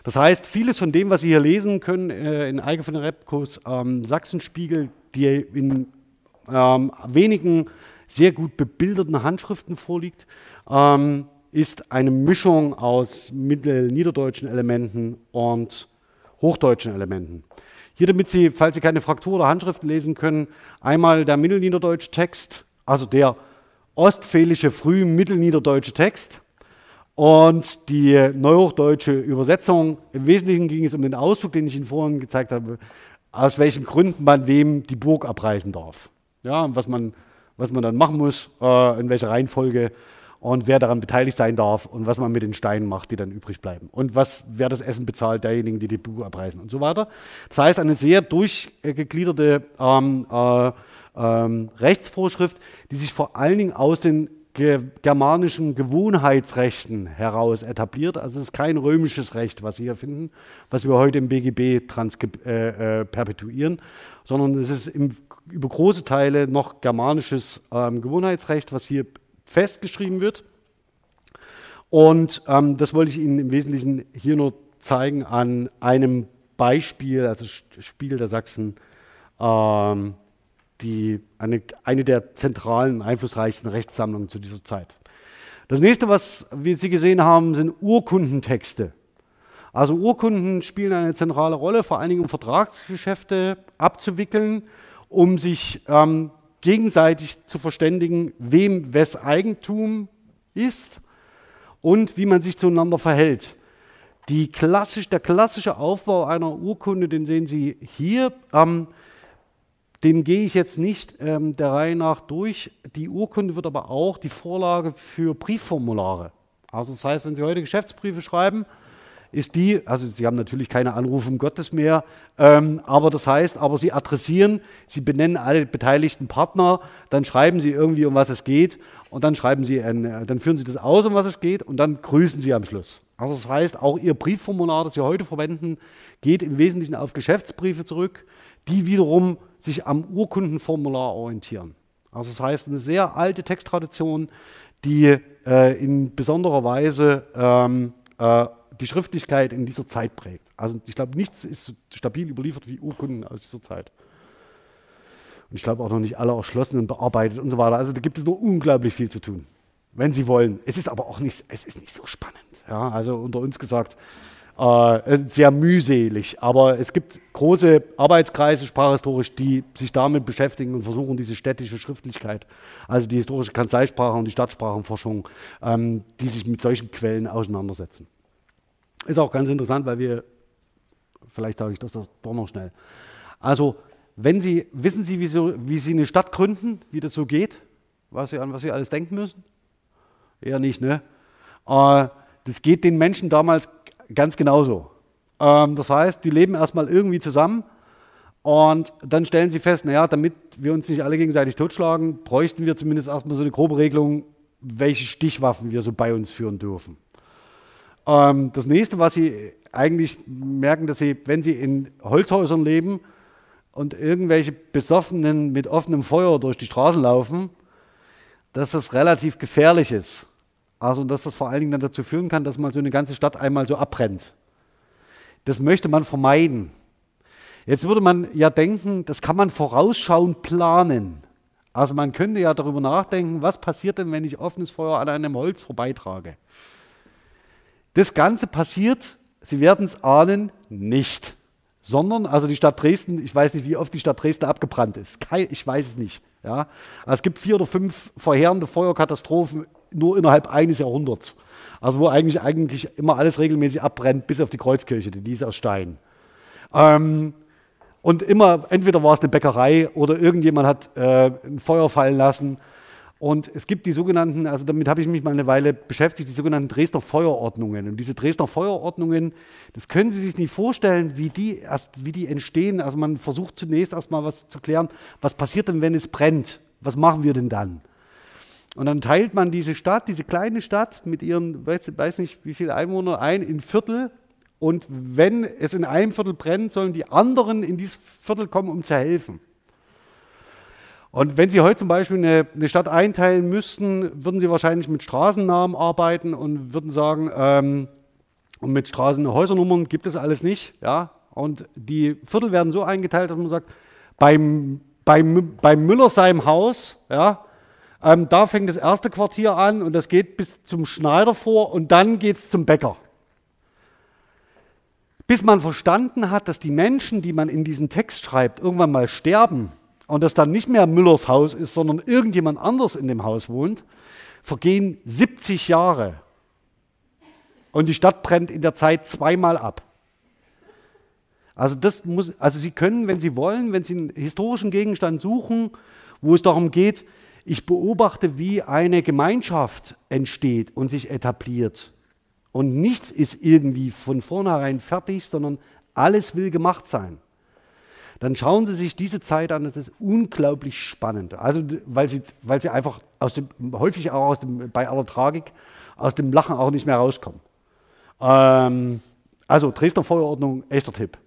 Das heißt, vieles von dem, was Sie hier lesen können äh, in Eike von Repkos ähm, Sachsenspiegel, die in ähm, wenigen sehr gut bebilderten Handschriften vorliegt, ähm, ist eine Mischung aus mittelniederdeutschen Elementen und hochdeutschen Elementen. Hier, damit Sie, falls Sie keine Fraktur oder Handschriften lesen können, einmal der Mittelniederdeutsch-Text, also der ostfälische früh-mittelniederdeutsche Text und die neuhochdeutsche Übersetzung. Im Wesentlichen ging es um den Ausdruck, den ich Ihnen vorhin gezeigt habe, aus welchen Gründen man wem die Burg abreißen darf. Ja, was man, was man dann machen muss, äh, in welcher Reihenfolge und wer daran beteiligt sein darf und was man mit den Steinen macht, die dann übrig bleiben. Und was, wer das Essen bezahlt, derjenigen, die die Buch abreißen und so weiter. Das heißt, eine sehr durchgegliederte ähm, äh, ähm, Rechtsvorschrift, die sich vor allen Dingen aus den germanischen Gewohnheitsrechten heraus etabliert. Also es ist kein römisches Recht, was Sie hier finden, was wir heute im BGB äh, äh, perpetuieren, sondern es ist im, über große Teile noch germanisches ähm, Gewohnheitsrecht, was hier festgeschrieben wird. Und ähm, das wollte ich Ihnen im Wesentlichen hier nur zeigen an einem Beispiel, also Spiegel der Sachsen, ähm, die, eine, eine der zentralen, einflussreichsten Rechtssammlungen zu dieser Zeit. Das nächste, was wir Sie gesehen haben, sind Urkundentexte. Also Urkunden spielen eine zentrale Rolle, vor allen Dingen um Vertragsgeschäfte abzuwickeln, um sich ähm, gegenseitig zu verständigen, wem wes Eigentum ist und wie man sich zueinander verhält. Klassisch, der klassische Aufbau einer Urkunde, den sehen Sie hier. Ähm, den gehe ich jetzt nicht ähm, der Reihe nach durch. Die Urkunde wird aber auch die Vorlage für Briefformulare. Also das heißt, wenn Sie heute Geschäftsbriefe schreiben, ist die, also Sie haben natürlich keine Anrufe Gottes mehr, ähm, aber das heißt, aber Sie adressieren, Sie benennen alle beteiligten Partner, dann schreiben Sie irgendwie, um was es geht und dann schreiben Sie, ein, dann führen Sie das aus, um was es geht und dann grüßen Sie am Schluss. Also das heißt, auch Ihr Briefformular, das Sie heute verwenden, geht im Wesentlichen auf Geschäftsbriefe zurück, die wiederum sich am Urkundenformular orientieren. Also das heißt, eine sehr alte Texttradition, die äh, in besonderer Weise ähm, äh, die Schriftlichkeit in dieser Zeit prägt. Also ich glaube, nichts ist so stabil überliefert wie Urkunden aus dieser Zeit. Und ich glaube auch noch nicht alle erschlossen und bearbeitet und so weiter. Also da gibt es noch unglaublich viel zu tun, wenn Sie wollen. Es ist aber auch nicht, es ist nicht so spannend. Ja, also unter uns gesagt, äh, sehr mühselig. Aber es gibt große Arbeitskreise sprachhistorisch, die sich damit beschäftigen und versuchen, diese städtische Schriftlichkeit, also die historische Kanzleisprache und die Stadtsprachenforschung, ähm, die sich mit solchen Quellen auseinandersetzen. Ist auch ganz interessant, weil wir, vielleicht sage ich das doch noch schnell. Also, wenn Sie, wissen Sie, wie, so, wie Sie eine Stadt gründen, wie das so geht? Was Sie, an was Sie alles denken müssen? Eher nicht, ne? Äh, das geht den Menschen damals ganz genauso. Ähm, das heißt, die leben erstmal irgendwie zusammen und dann stellen sie fest, naja, damit wir uns nicht alle gegenseitig totschlagen, bräuchten wir zumindest erstmal so eine grobe Regelung, welche Stichwaffen wir so bei uns führen dürfen. Ähm, das nächste, was sie eigentlich merken, dass sie, wenn sie in Holzhäusern leben und irgendwelche Besoffenen mit offenem Feuer durch die Straßen laufen, dass das relativ gefährlich ist. Also, dass das vor allen Dingen dann dazu führen kann, dass mal so eine ganze Stadt einmal so abbrennt. Das möchte man vermeiden. Jetzt würde man ja denken, das kann man vorausschauend planen. Also man könnte ja darüber nachdenken, was passiert denn, wenn ich offenes Feuer an einem Holz vorbeitrage. Das Ganze passiert, Sie werden es ahnen, nicht. Sondern, also die Stadt Dresden, ich weiß nicht, wie oft die Stadt Dresden abgebrannt ist. Ich weiß es nicht. Ja. Also es gibt vier oder fünf verheerende Feuerkatastrophen nur innerhalb eines Jahrhunderts. Also wo eigentlich, eigentlich immer alles regelmäßig abbrennt, bis auf die Kreuzkirche, die ist aus Stein. Ähm, und immer, entweder war es eine Bäckerei oder irgendjemand hat äh, ein Feuer fallen lassen und es gibt die sogenannten, also damit habe ich mich mal eine Weile beschäftigt, die sogenannten Dresdner Feuerordnungen. Und diese Dresdner Feuerordnungen, das können Sie sich nicht vorstellen, wie die, erst, wie die entstehen. Also man versucht zunächst erstmal was zu klären, was passiert denn, wenn es brennt? Was machen wir denn dann? Und dann teilt man diese Stadt, diese kleine Stadt mit ihren, weiß, nicht wie viele Einwohnern ein, in Viertel. Und wenn es in einem Viertel brennt, sollen die anderen in dieses Viertel kommen, um zu helfen. Und wenn Sie heute zum Beispiel eine, eine, Stadt einteilen müssten, würden Sie wahrscheinlich mit Straßennamen arbeiten und würden sagen, ähm, und mit Straßenhäusernummern gibt es alles nicht. Ja? Und die Viertel werden so eingeteilt, dass man sagt, beim, beim, beim Müllersheim Haus, ja, ähm, da fängt das erste Quartier an und das geht bis zum Schneider vor und dann geht es zum Bäcker. Bis man verstanden hat, dass die Menschen, die man in diesen Text schreibt, irgendwann mal sterben und das dann nicht mehr Müllers Haus ist, sondern irgendjemand anders in dem Haus wohnt, vergehen 70 Jahre. Und die Stadt brennt in der Zeit zweimal ab. Also, das muss, also Sie können, wenn Sie wollen, wenn Sie einen historischen Gegenstand suchen, wo es darum geht, ich beobachte, wie eine Gemeinschaft entsteht und sich etabliert. Und nichts ist irgendwie von vornherein fertig, sondern alles will gemacht sein dann schauen Sie sich diese Zeit an. Es ist unglaublich spannend. Also, weil sie, weil sie einfach aus dem, häufig auch aus dem, bei aller Tragik aus dem Lachen auch nicht mehr rauskommen. Ähm, also, Dresdner Feuerordnung, echter Tipp.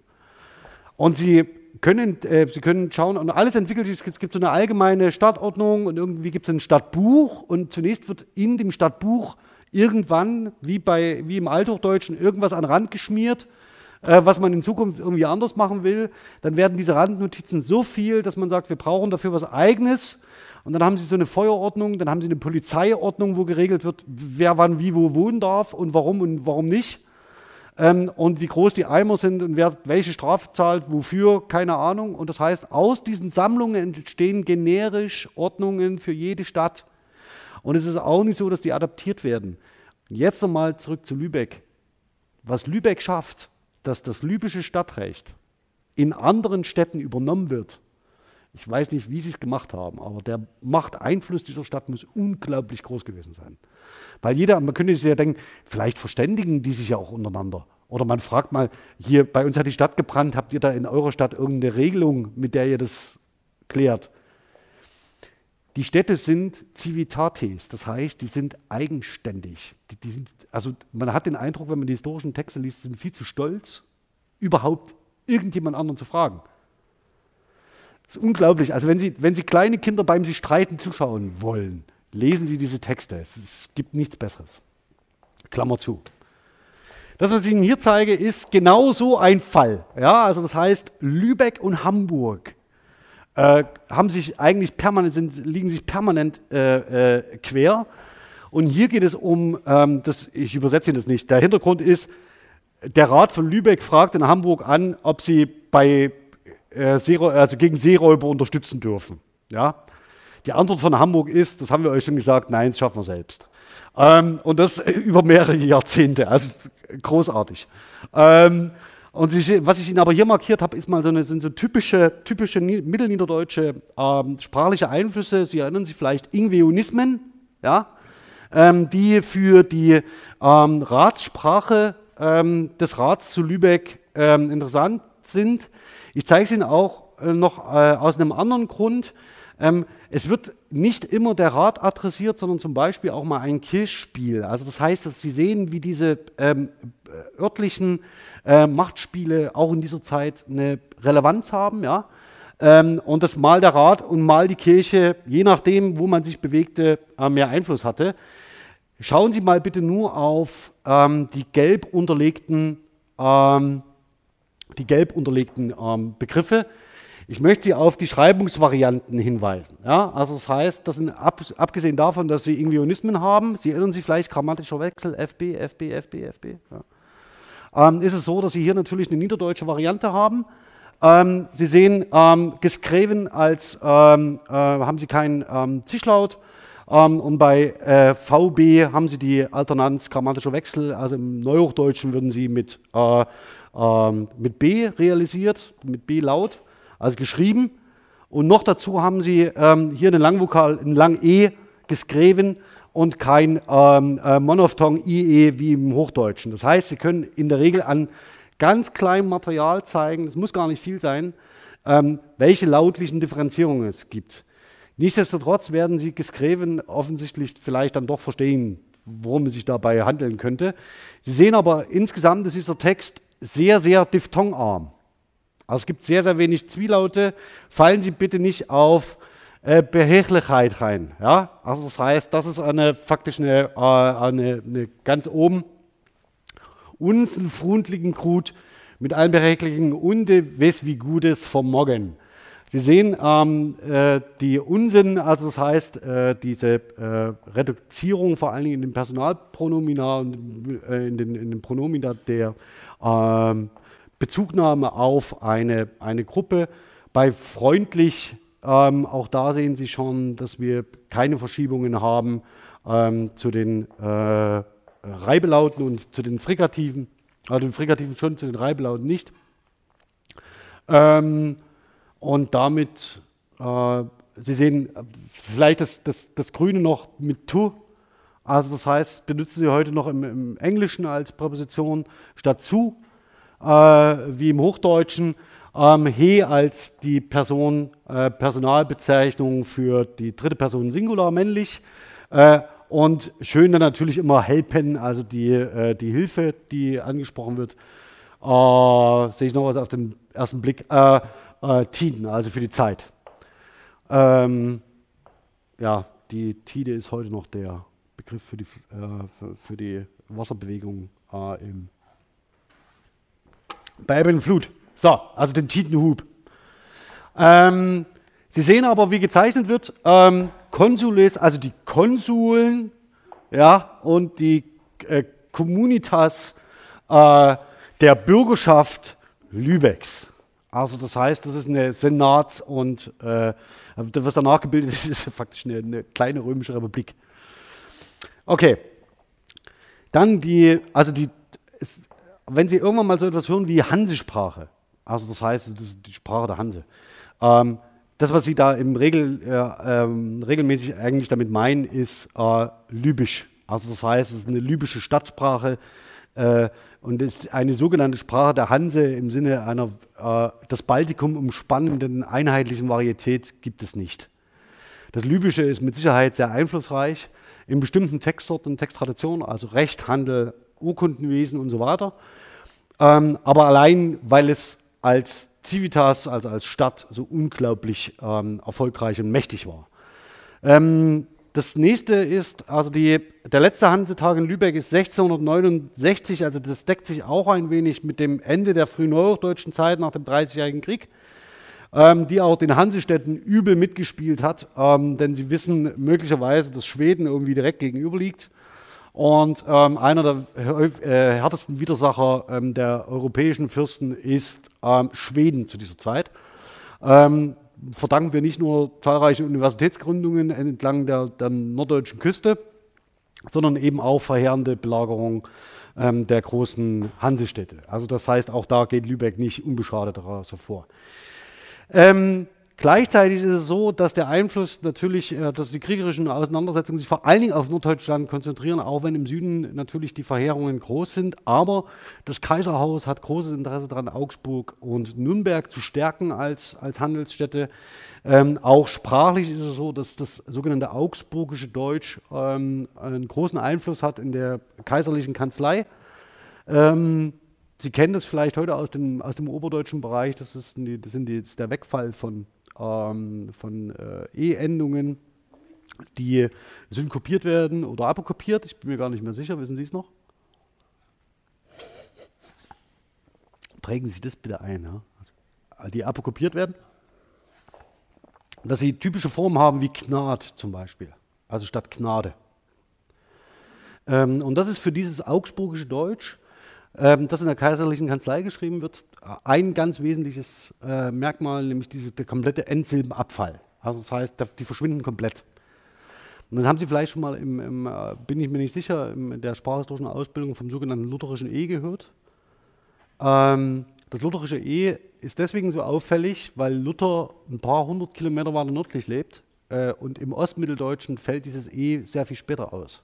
Und Sie können, äh, Sie können schauen, und alles entwickelt sich, es gibt so eine allgemeine Stadtordnung und irgendwie gibt es ein Stadtbuch und zunächst wird in dem Stadtbuch irgendwann, wie, bei, wie im Althochdeutschen, irgendwas an Rand geschmiert äh, was man in Zukunft irgendwie anders machen will, dann werden diese Randnotizen so viel, dass man sagt, wir brauchen dafür was Eigenes. Und dann haben sie so eine Feuerordnung, dann haben sie eine Polizeiordnung, wo geregelt wird, wer wann wie wo wohnen darf und warum und warum nicht. Ähm, und wie groß die Eimer sind und wer welche Strafe zahlt, wofür, keine Ahnung. Und das heißt, aus diesen Sammlungen entstehen generisch Ordnungen für jede Stadt. Und es ist auch nicht so, dass die adaptiert werden. Jetzt nochmal zurück zu Lübeck. Was Lübeck schafft, dass das lübische Stadtrecht in anderen Städten übernommen wird. Ich weiß nicht, wie sie es gemacht haben, aber der Machteinfluss dieser Stadt muss unglaublich groß gewesen sein. Weil jeder, man könnte sich ja denken, vielleicht verständigen die sich ja auch untereinander. Oder man fragt mal, hier bei uns hat die Stadt gebrannt, habt ihr da in eurer Stadt irgendeine Regelung, mit der ihr das klärt? Die Städte sind Civitates, das heißt, die sind eigenständig. Die, die sind, also man hat den Eindruck, wenn man die historischen Texte liest, sind viel zu stolz, überhaupt irgendjemand anderen zu fragen. Das ist unglaublich. Also wenn Sie, wenn Sie kleine Kinder beim sich streiten zuschauen wollen, lesen Sie diese Texte. Es, es gibt nichts Besseres. Klammer zu. Das, was ich Ihnen hier zeige, ist genau so ein Fall. Ja, also das heißt, Lübeck und Hamburg äh, haben sich eigentlich permanent, sind, liegen sich permanent äh, äh, quer. Und hier geht es um, ähm, das, ich übersetze Ihnen das nicht, der Hintergrund ist, der Rat von Lübeck fragt in Hamburg an, ob sie bei, äh, also gegen Seeräuber unterstützen dürfen. Ja? Die Antwort von Hamburg ist, das haben wir euch schon gesagt, nein, das schaffen wir selbst. Ähm, und das über mehrere Jahrzehnte, also großartig. Ähm, und ich, was ich Ihnen aber hier markiert habe, ist mal so eine, sind so typische, typische mittelniederdeutsche ähm, sprachliche Einflüsse. Sie erinnern sich vielleicht Ingveonismen, ja, ähm, die für die ähm, Ratssprache ähm, des Rats zu Lübeck interessant sind. Ich zeige es Ihnen auch äh, noch äh, aus einem anderen Grund. Ähm, es wird nicht immer der Rat adressiert, sondern zum Beispiel auch mal ein Kirchspiel. Also das heißt, dass Sie sehen, wie diese ähm, örtlichen äh, Machtspiele auch in dieser Zeit eine Relevanz haben. Ja? Ähm, und dass mal der Rat und mal die Kirche, je nachdem, wo man sich bewegte, mehr Einfluss hatte. Schauen Sie mal bitte nur auf die gelb unterlegten, ähm, die gelb unterlegten ähm, Begriffe. Ich möchte Sie auf die Schreibungsvarianten hinweisen. Ja? Also das heißt, das sind ab, abgesehen davon, dass Sie Ingvionismen haben, Sie erinnern sich vielleicht grammatischer Wechsel, FB, FB, FB, FB. Ja ähm, ist es so, dass Sie hier natürlich eine niederdeutsche Variante haben. Ähm, Sie sehen, ähm, geschrieben als, ähm, äh, haben Sie keinen ähm, Zischlaut. Ähm, und bei äh, VB haben Sie die Alternanz grammatischer Wechsel. Also im Neuhochdeutschen würden Sie mit, äh, mit B realisiert, mit B-Laut, also geschrieben. Und noch dazu haben Sie hier einen Langvokal, ein Lang-E geschrieben und kein ähm, äh, Monophthong IE wie im Hochdeutschen. Das heißt, Sie können in der Regel an ganz kleinem Material zeigen, es muss gar nicht viel sein, ähm, welche lautlichen Differenzierungen es gibt. Nichtsdestotrotz werden Sie Geskreven offensichtlich vielleicht dann doch verstehen, worum es sich dabei handeln könnte. Sie sehen aber insgesamt ist dieser Text sehr, sehr diphthongarm. Also es gibt sehr, sehr wenig Zwielaute. Fallen Sie bitte nicht auf äh, Beheglichkeit rein. Ja? Also das heißt, das ist eine faktisch eine, äh, eine, eine ganz oben unsen freundlichen Grut mit allen Berechtigungen und wes wie Gutes vom Morgen. Sie sehen ähm, äh, die Unsinn, also das heißt, äh, diese äh, Reduzierung vor allen Dingen in den Personalpronomina und äh, in, den, in den Pronomina der ähm, Bezugnahme auf eine, eine Gruppe. Bei freundlich ähm, auch da sehen Sie schon, dass wir keine Verschiebungen haben ähm, zu den äh, Reibelauten und zu den Frikativen, also den Frikativen schon, zu den Reibelauten nicht. Ähm, und damit, äh, Sie sehen vielleicht das, das, das Grüne noch mit to, also das heißt, benutzen Sie heute noch im, im Englischen als Präposition statt zu, äh, wie im Hochdeutschen ähm, he als die Person, äh, Personalbezeichnung für die dritte Person Singular männlich. Äh, und schön dann natürlich immer helpen, also die, äh, die Hilfe, die angesprochen wird. Äh, sehe ich noch was auf den ersten Blick. Äh, äh, Tiden, also für die Zeit. Ähm, ja, die Tide ist heute noch der Begriff für die, für, für, die Wasserbewegung im, bei Ebbe Flut. So, also den Tidenhub. Ähm, Sie sehen aber, wie gezeichnet wird, ähm, Konsules, also die Konsuln ja, und die äh, Communitas äh, der Bürgerschaft Lübecks. Also das heißt, das ist eine Senats- und äh, was danach gebildet ist, ist faktisch eine, eine kleine römische Republik. Okay. Dann die, also die, wenn Sie irgendwann mal so etwas hören wie Hansesprache, also das heißt, das ist die Sprache der Hanse. Ähm, das, was Sie da im Regel, äh, ähm, regelmäßig eigentlich damit meinen, ist äh, Libysch. Also das heißt, es ist eine libysche Stadtsprache äh, und ist eine sogenannte Sprache der Hanse im Sinne einer äh, das Baltikum umspannenden einheitlichen Varietät gibt es nicht. Das Libysche ist mit Sicherheit sehr einflussreich in bestimmten Textsorten, Texttraditionen, also Recht, Handel, Urkundenwesen und so weiter. Ähm, aber allein, weil es als Civitas, also als Stadt, so unglaublich ähm, erfolgreich und mächtig war. Ähm, das nächste ist, also die, der letzte Hansetag in Lübeck ist 1669, also das deckt sich auch ein wenig mit dem Ende der frühen neuhochdeutschen Zeit nach dem Dreißigjährigen Krieg, ähm, die auch den Hansestädten übel mitgespielt hat, ähm, denn sie wissen möglicherweise, dass Schweden irgendwie direkt gegenüber liegt. Und ähm, einer der äh, härtesten Widersacher ähm, der europäischen Fürsten ist ähm, Schweden zu dieser Zeit. Ähm, verdanken wir nicht nur zahlreiche Universitätsgründungen entlang der, der norddeutschen Küste, sondern eben auch verheerende Belagerung der großen Hansestädte. Also das heißt, auch da geht Lübeck nicht unbeschadet daraus hervor. Ähm, Gleichzeitig ist es so, dass der Einfluss natürlich, äh, dass die kriegerischen Auseinandersetzungen sich vor allen Dingen auf Norddeutschland konzentrieren, auch wenn im Süden natürlich die Verheerungen groß sind. Aber das Kaiserhaus hat großes Interesse daran, Augsburg und Nürnberg zu stärken als, als Handelsstädte. Ähm, auch sprachlich ist es so, dass das sogenannte augsburgische Deutsch ähm, einen großen Einfluss hat in der kaiserlichen Kanzlei. Ähm, Sie kennen das vielleicht heute aus dem, aus dem oberdeutschen Bereich, das ist, die, das sind die, das ist der Wegfall von ähm, von äh, E-Endungen, die synkopiert werden oder apokopiert. Ich bin mir gar nicht mehr sicher, wissen Sie es noch? Prägen Sie das bitte ein, ja? also, die apokopiert werden. Dass sie typische Formen haben wie Gnad zum Beispiel, also statt Gnade. Ähm, und das ist für dieses augsburgische Deutsch das in der kaiserlichen Kanzlei geschrieben wird, ein ganz wesentliches äh, Merkmal, nämlich diese, der komplette Endsilbenabfall. Also das heißt, die verschwinden komplett. Und dann haben Sie vielleicht schon mal, im, im, äh, bin ich mir nicht sicher, in der sprachhistorischen Ausbildung vom sogenannten lutherischen E gehört. Ähm, das lutherische E ist deswegen so auffällig, weil Luther ein paar hundert Kilometer weiter nördlich lebt äh, und im Ostmitteldeutschen fällt dieses E sehr viel später aus.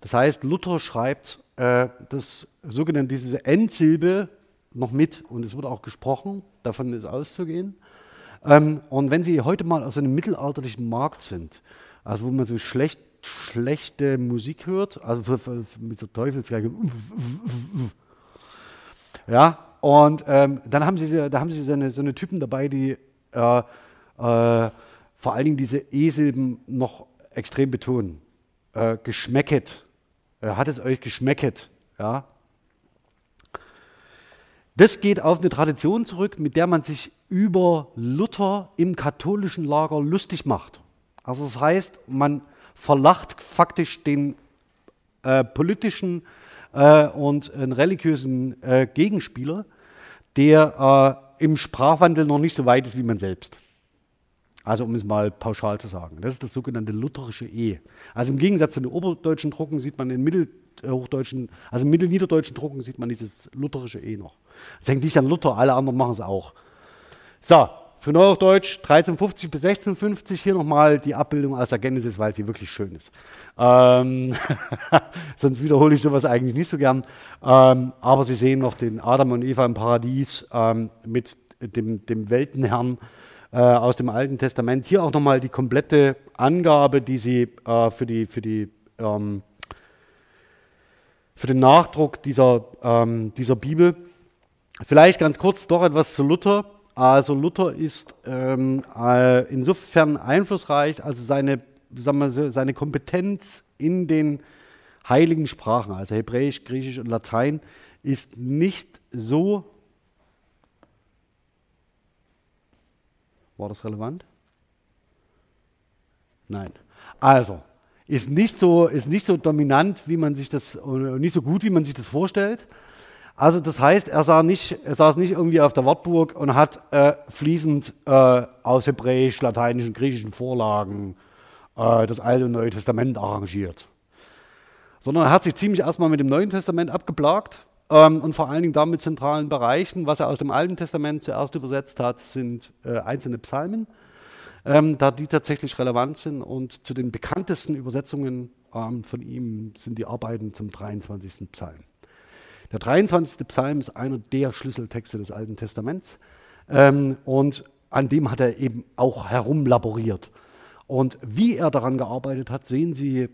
Das heißt, Luther schreibt äh, das sogenannte, diese Endsilbe noch mit und es wird auch gesprochen, davon ist auszugehen. Ähm, und wenn Sie heute mal aus einem mittelalterlichen Markt sind, also wo man so schlecht, schlechte Musik hört, also mit der Teufelsgeige, ja, und ähm, dann haben Sie, da haben Sie so eine, so eine Typen dabei, die äh, äh, vor allen Dingen diese E-Silben noch extrem betonen. Äh, geschmecket, hat es euch geschmecket? Ja? Das geht auf eine Tradition zurück, mit der man sich über Luther im katholischen Lager lustig macht. Also das heißt, man verlacht faktisch den äh, politischen äh, und äh, religiösen äh, Gegenspieler, der äh, im Sprachwandel noch nicht so weit ist wie man selbst. Also um es mal pauschal zu sagen. Das ist das sogenannte lutherische E. Also im Gegensatz zu den oberdeutschen Drucken sieht man in mittelhochdeutschen, also in mittelniederdeutschen Drucken sieht man dieses lutherische E noch. Das hängt nicht an Luther, alle anderen machen es auch. So, für Neuhochdeutsch 1350 bis 1650 hier nochmal die Abbildung aus der Genesis, weil sie wirklich schön ist. Ähm, sonst wiederhole ich sowas eigentlich nicht so gern. Ähm, aber Sie sehen noch den Adam und Eva im Paradies ähm, mit dem, dem Weltenherrn äh, aus dem Alten Testament. Hier auch nochmal die komplette Angabe, die sie äh, für, die, für, die, ähm, für den Nachdruck dieser, ähm, dieser Bibel. Vielleicht ganz kurz doch etwas zu Luther. Also Luther ist ähm, äh, insofern einflussreich, also seine, sagen wir so, seine Kompetenz in den heiligen Sprachen, also Hebräisch, Griechisch und Latein, ist nicht so War das relevant? Nein. Also, ist nicht so, ist nicht so dominant, wie man sich das, nicht so gut, wie man sich das vorstellt. Also das heißt, er, sah nicht, er saß nicht irgendwie auf der Wartburg und hat äh, fließend äh, aus hebräisch, lateinischen, griechischen Vorlagen äh, das Alte und Neue Testament arrangiert. sondern er hat sich ziemlich erstmal mit dem Neuen Testament abgeplagt und vor allen Dingen damit zentralen Bereichen. Was er aus dem Alten Testament zuerst übersetzt hat, sind äh, einzelne Psalmen, ähm, da die tatsächlich relevant sind. Und zu den bekanntesten Übersetzungen ähm, von ihm sind die Arbeiten zum 23. Psalm. Der 23. Psalm ist einer der Schlüsseltexte des Alten Testaments ähm, und an dem hat er eben auch herumlaboriert. Und wie er daran gearbeitet hat, sehen Sie äh,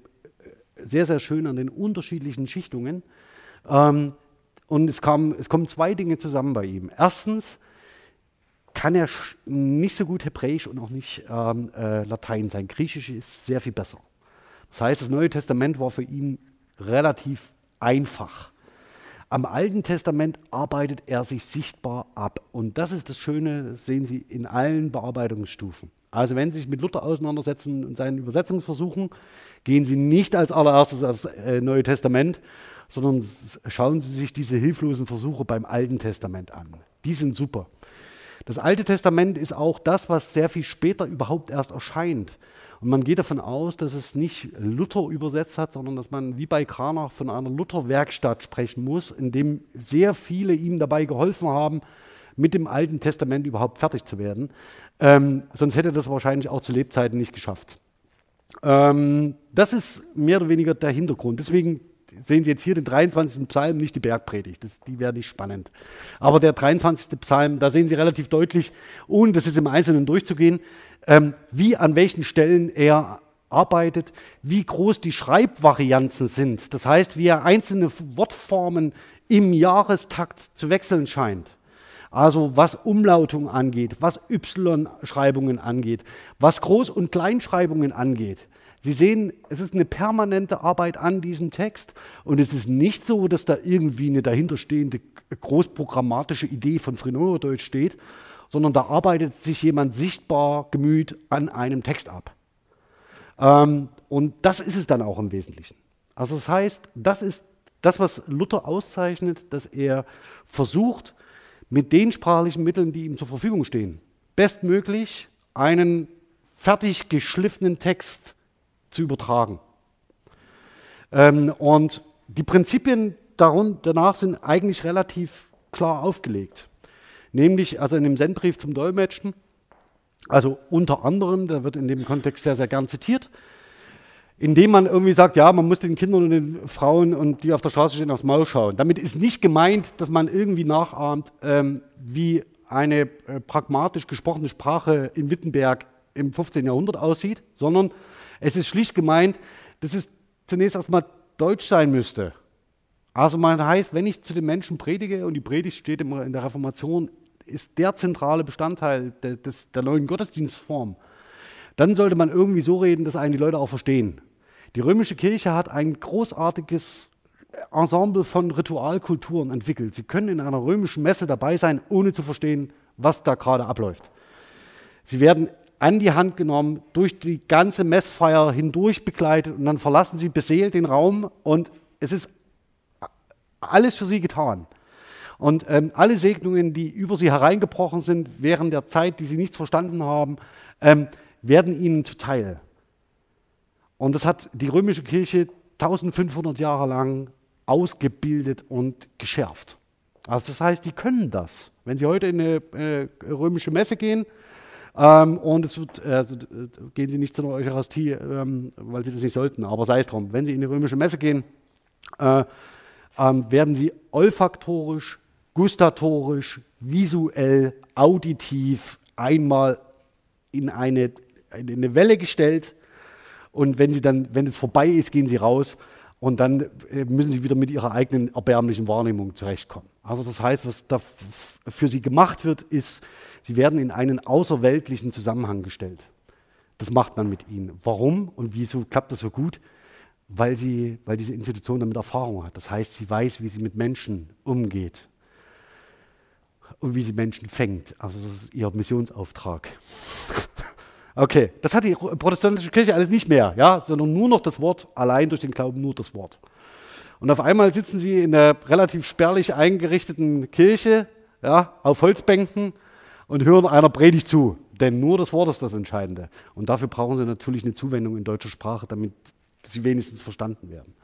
sehr, sehr schön an den unterschiedlichen Schichtungen. Ähm, und es, kam, es kommen zwei Dinge zusammen bei ihm. Erstens kann er nicht so gut Hebräisch und auch nicht ähm, äh, Latein. Sein Griechisch ist sehr viel besser. Das heißt, das Neue Testament war für ihn relativ einfach. Am Alten Testament arbeitet er sich sichtbar ab. Und das ist das Schöne, das sehen Sie in allen Bearbeitungsstufen. Also wenn Sie sich mit Luther auseinandersetzen und seinen Übersetzungsversuchen, gehen Sie nicht als allererstes aufs äh, Neue Testament, sondern schauen Sie sich diese hilflosen Versuche beim Alten Testament an. Die sind super. Das Alte Testament ist auch das, was sehr viel später überhaupt erst erscheint. Und man geht davon aus, dass es nicht Luther übersetzt hat, sondern dass man wie bei Kranach von einer Luther-Werkstatt sprechen muss, in dem sehr viele ihm dabei geholfen haben, mit dem Alten Testament überhaupt fertig zu werden. Ähm, sonst hätte er das wahrscheinlich auch zu Lebzeiten nicht geschafft. Ähm, das ist mehr oder weniger der Hintergrund. Deswegen sehen Sie jetzt hier den 23. Psalm, nicht die Bergpredigt. Das, die wäre nicht spannend. Aber der 23. Psalm, da sehen Sie relativ deutlich, ohne das jetzt im Einzelnen durchzugehen, ähm, wie an welchen Stellen er arbeitet, wie groß die Schreibvarianzen sind. Das heißt, wie er einzelne Wortformen im Jahrestakt zu wechseln scheint. Also was Umlautung angeht, was Y-Schreibungen angeht, was Groß- und Kleinschreibungen angeht. Sie sehen, es ist eine permanente Arbeit an diesem Text und es ist nicht so, dass da irgendwie eine dahinterstehende großprogrammatische Idee von Frenoerdeutsch steht, sondern da arbeitet sich jemand sichtbar gemüht an einem Text ab. Ähm, und das ist es dann auch im Wesentlichen. Also das heißt, das ist das, was Luther auszeichnet, dass er versucht, mit den sprachlichen Mitteln, die ihm zur Verfügung stehen, bestmöglich einen fertig geschliffenen Text zu übertragen. Ähm, und die Prinzipien danach sind eigentlich relativ klar aufgelegt. Nämlich also in dem Sendbrief zum Dolmetschen, also unter anderem, der wird in dem Kontext sehr, sehr gern zitiert, indem man irgendwie sagt, ja, man muss den Kindern und den Frauen und die auf der Straße stehen aufs Maul schauen. Damit ist nicht gemeint, dass man irgendwie nachahmt, ähm, wie eine äh, pragmatisch gesprochene Sprache in Wittenberg im 15. Jahrhundert aussieht, sondern es ist schlicht gemeint, dass es zunächst erstmal Deutsch sein müsste. Also man heißt, wenn ich zu den Menschen predige, und die Predigt steht immer in der Reformation, ist der zentrale Bestandteil der, des, der neuen Gottesdienstform, dann sollte man irgendwie so reden, dass einen die Leute auch verstehen. Die römische Kirche hat ein großartiges Ensemble von Ritualkulturen entwickelt. Sie können in einer römischen Messe dabei sein, ohne zu verstehen, was da gerade abläuft. Sie werden an die Hand genommen, durch die ganze Messfeier hindurch begleitet und dann verlassen sie beseelt den Raum und es ist alles für sie getan. Und ähm, alle Segnungen, die über sie hereingebrochen sind während der Zeit, die sie nichts verstanden haben, ähm, werden ihnen zuteil. Und das hat die römische Kirche 1500 Jahre lang ausgebildet und geschärft. Also das heißt, die können das. Wenn Sie heute in eine äh, römische Messe gehen, ähm, und es wird, also, gehen Sie nicht zu einer Eucharistie, ähm, weil Sie das nicht sollten, aber sei es drum. Wenn Sie in die römische Messe gehen, äh, ähm, werden Sie olfaktorisch, gustatorisch, visuell, auditiv einmal in eine, in eine Welle gestellt. Und wenn, Sie dann, wenn es vorbei ist, gehen Sie raus und dann äh, müssen Sie wieder mit Ihrer eigenen erbärmlichen Wahrnehmung zurechtkommen. Also das heißt, was da für Sie gemacht wird, ist, Sie werden in einen außerweltlichen Zusammenhang gestellt. Das macht man mit ihnen. Warum und wieso klappt das so gut? Weil, sie, weil diese Institution damit Erfahrung hat. Das heißt, sie weiß, wie sie mit Menschen umgeht und wie sie Menschen fängt. Also das ist ihr Missionsauftrag. Okay, das hat die protestantische Kirche alles nicht mehr, ja, sondern nur noch das Wort, allein durch den Glauben nur das Wort. Und auf einmal sitzen sie in einer relativ spärlich eingerichteten Kirche, ja, auf Holzbänken und hören einer Predigt zu. Denn nur das Wort ist das Entscheidende. Und dafür brauchen sie natürlich eine Zuwendung in deutscher Sprache, damit sie wenigstens verstanden werden.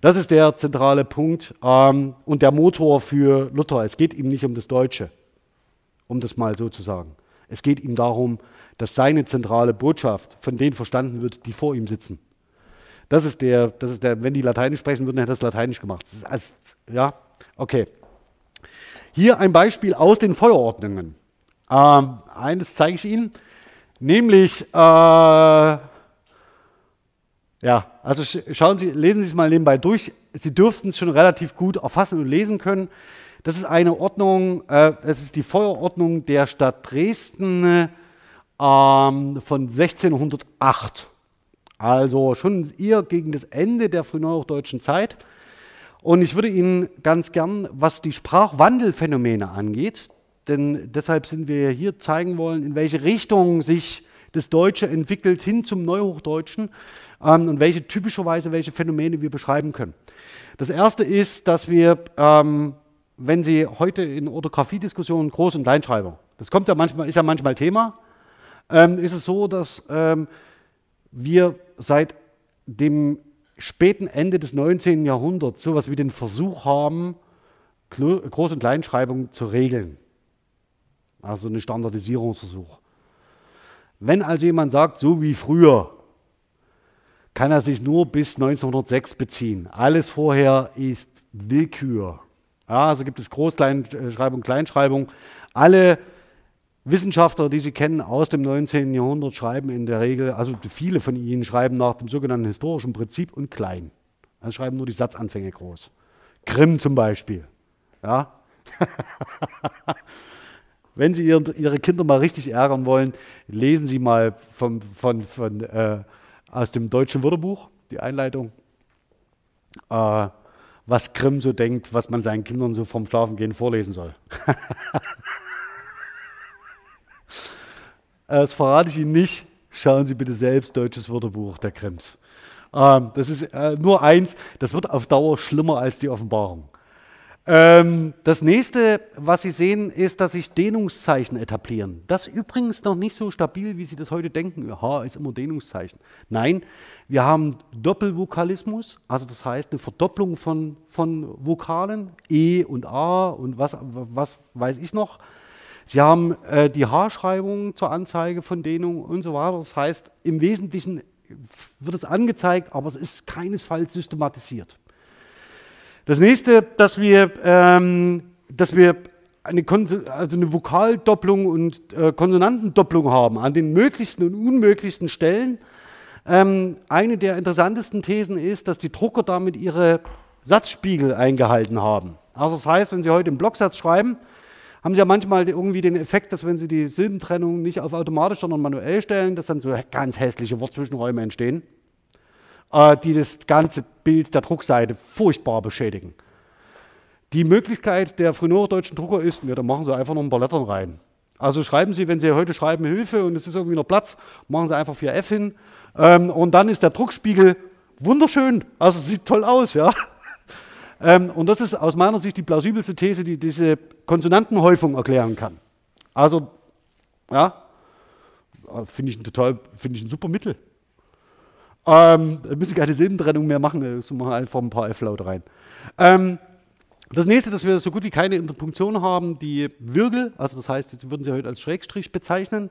Das ist der zentrale Punkt ähm, und der Motor für Luther. Es geht ihm nicht um das Deutsche, um das mal so zu sagen. Es geht ihm darum, dass seine zentrale Botschaft von denen verstanden wird, die vor ihm sitzen. Das ist der, das ist der, wenn die Lateinisch sprechen würden, hätte er das Lateinisch gemacht. Das als, ja, okay. Hier ein Beispiel aus den Feuerordnungen. Ähm, eines zeige ich Ihnen, nämlich, äh, ja, also schauen Sie, lesen Sie es mal nebenbei durch. Sie dürften es schon relativ gut erfassen und lesen können. Das ist eine Ordnung, äh, das ist die Feuerordnung der Stadt Dresden äh, von 1608. Also schon eher gegen das Ende der frühneuhochdeutschen Zeit. Und ich würde Ihnen ganz gern, was die Sprachwandelphänomene angeht, denn deshalb sind wir hier zeigen wollen, in welche Richtung sich das Deutsche entwickelt hin zum Neuhochdeutschen ähm, und welche typischerweise welche Phänomene wir beschreiben können. Das erste ist, dass wir, ähm, wenn Sie heute in Orthographiediskussionen Groß- und Kleinschreiber, das kommt ja manchmal, ist ja manchmal Thema, ähm, ist es so, dass ähm, wir seit dem späten Ende des 19. Jahrhunderts so etwas wie den Versuch haben, Groß- und Kleinschreibung zu regeln. Also ein Standardisierungsversuch. Wenn also jemand sagt, so wie früher, kann er sich nur bis 1906 beziehen. Alles vorher ist Willkür. Ja, also gibt es Groß-Kleinschreibung, Kleinschreibung. Alle Wissenschaftler, die Sie kennen aus dem 19. Jahrhundert, schreiben in der Regel, also viele von ihnen schreiben nach dem sogenannten historischen Prinzip und klein. Also schreiben nur die Satzanfänge groß. Grimm zum Beispiel. Ja? Wenn Sie Ihre Kinder mal richtig ärgern wollen, lesen Sie mal von, von, von, äh, aus dem deutschen Wörterbuch die Einleitung, äh, was Grimm so denkt, was man seinen Kindern so vom Schlafengehen vorlesen soll. Äh, das verrate ich Ihnen nicht. Schauen Sie bitte selbst Deutsches Wörterbuch der Krems. Ähm, das ist äh, nur eins, das wird auf Dauer schlimmer als die Offenbarung. Ähm, das nächste, was Sie sehen, ist, dass sich Dehnungszeichen etablieren. Das ist übrigens noch nicht so stabil, wie Sie das heute denken. H ist immer Dehnungszeichen. Nein, wir haben Doppelvokalismus, also das heißt eine Verdopplung von, von Vokalen, E und A und was, was weiß ich noch. Sie haben äh, die Haarschreibung zur Anzeige von Dehnung und so weiter. Das heißt, im Wesentlichen wird es angezeigt, aber es ist keinesfalls systematisiert. Das nächste, dass wir, ähm, dass wir eine, also eine Vokaldopplung und äh, Konsonantendopplung haben an den möglichsten und unmöglichsten Stellen. Ähm, eine der interessantesten Thesen ist, dass die Drucker damit ihre Satzspiegel eingehalten haben. Also das heißt, wenn Sie heute einen Blocksatz schreiben, haben sie ja manchmal irgendwie den Effekt, dass wenn sie die Silbentrennung nicht auf automatisch, sondern manuell stellen, dass dann so ganz hässliche Wortzwischenräume entstehen, die das ganze Bild der Druckseite furchtbar beschädigen. Die Möglichkeit der frühnorddeutschen Drucker ist, ja, da machen sie einfach noch ein paar Lettern rein. Also schreiben Sie, wenn Sie heute schreiben Hilfe und es ist irgendwie noch Platz, machen Sie einfach 4F hin ähm, und dann ist der Druckspiegel wunderschön. Also sieht toll aus, ja. Ähm, und das ist aus meiner Sicht die plausibelste These, die diese Konsonantenhäufung erklären kann. Also, ja, finde ich ein finde ich ein super Mittel. Ähm, da müssen keine Silbentrennung mehr machen, da machen einfach ein paar F-Laute rein. Ähm, das nächste, dass wir so gut wie keine Interpunktion haben, die Wirbel, also das heißt, die würden Sie heute als Schrägstrich bezeichnen.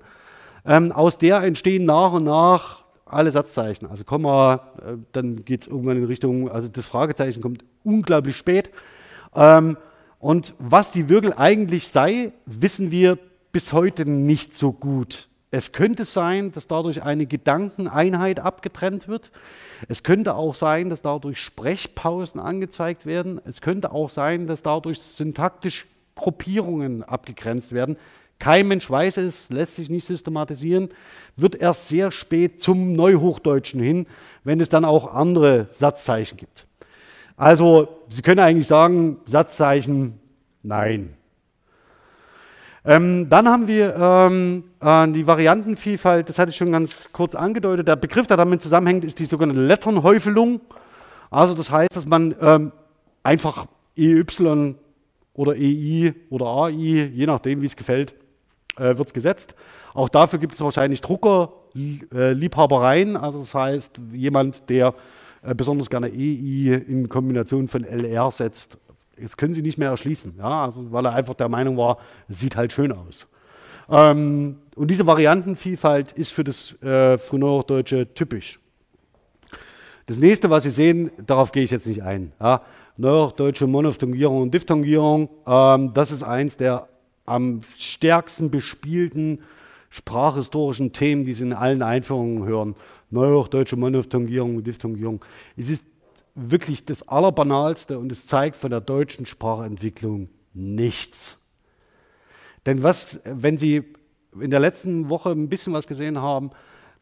Ähm, aus der entstehen nach und nach alle Satzzeichen. Also Komma, äh, dann geht es irgendwann in Richtung, also das Fragezeichen kommt unglaublich spät. Ähm, und was die Wirgel eigentlich sei, wissen wir bis heute nicht so gut. Es könnte sein, dass dadurch eine Gedankeneinheit abgetrennt wird. Es könnte auch sein, dass dadurch Sprechpausen angezeigt werden. Es könnte auch sein, dass dadurch syntaktisch Gruppierungen abgegrenzt werden. Kein Mensch weiß es, lässt sich nicht systematisieren, wird erst sehr spät zum Neuhochdeutschen hin, wenn es dann auch andere Satzzeichen gibt. Also, Sie können eigentlich sagen, Satzzeichen, nein. Ähm, dann haben wir ähm, äh, die Variantenvielfalt, das hatte ich schon ganz kurz angedeutet. Der Begriff, der damit zusammenhängt, ist die sogenannte Letternhäufelung. Also das heißt, dass man ähm, einfach EY oder EI oder AI, je nachdem, wie es gefällt, äh, wird es gesetzt. Auch dafür gibt es wahrscheinlich Drucker, äh, also das heißt, jemand, der äh, besonders gerne EI in Kombination von LR setzt, das können Sie nicht mehr erschließen, ja, also weil er einfach der Meinung war, es sieht halt schön aus. Ähm, und diese Variantenvielfalt ist für das äh, Frühneuhochdeutsche typisch. Das nächste, was Sie sehen, darauf gehe ich jetzt nicht ein. Ja, Neuhochdeutsche Monophthongierung und Diphthongierung, ähm, das ist eins der am stärksten bespielten sprachhistorischen Themen, die Sie in allen Einführungen hören. Neuhochdeutsche Monophthongierung und Diphthongierung. Es ist wirklich das Allerbanalste und es zeigt von der deutschen Sprachentwicklung nichts. Denn was, wenn Sie in der letzten Woche ein bisschen was gesehen haben,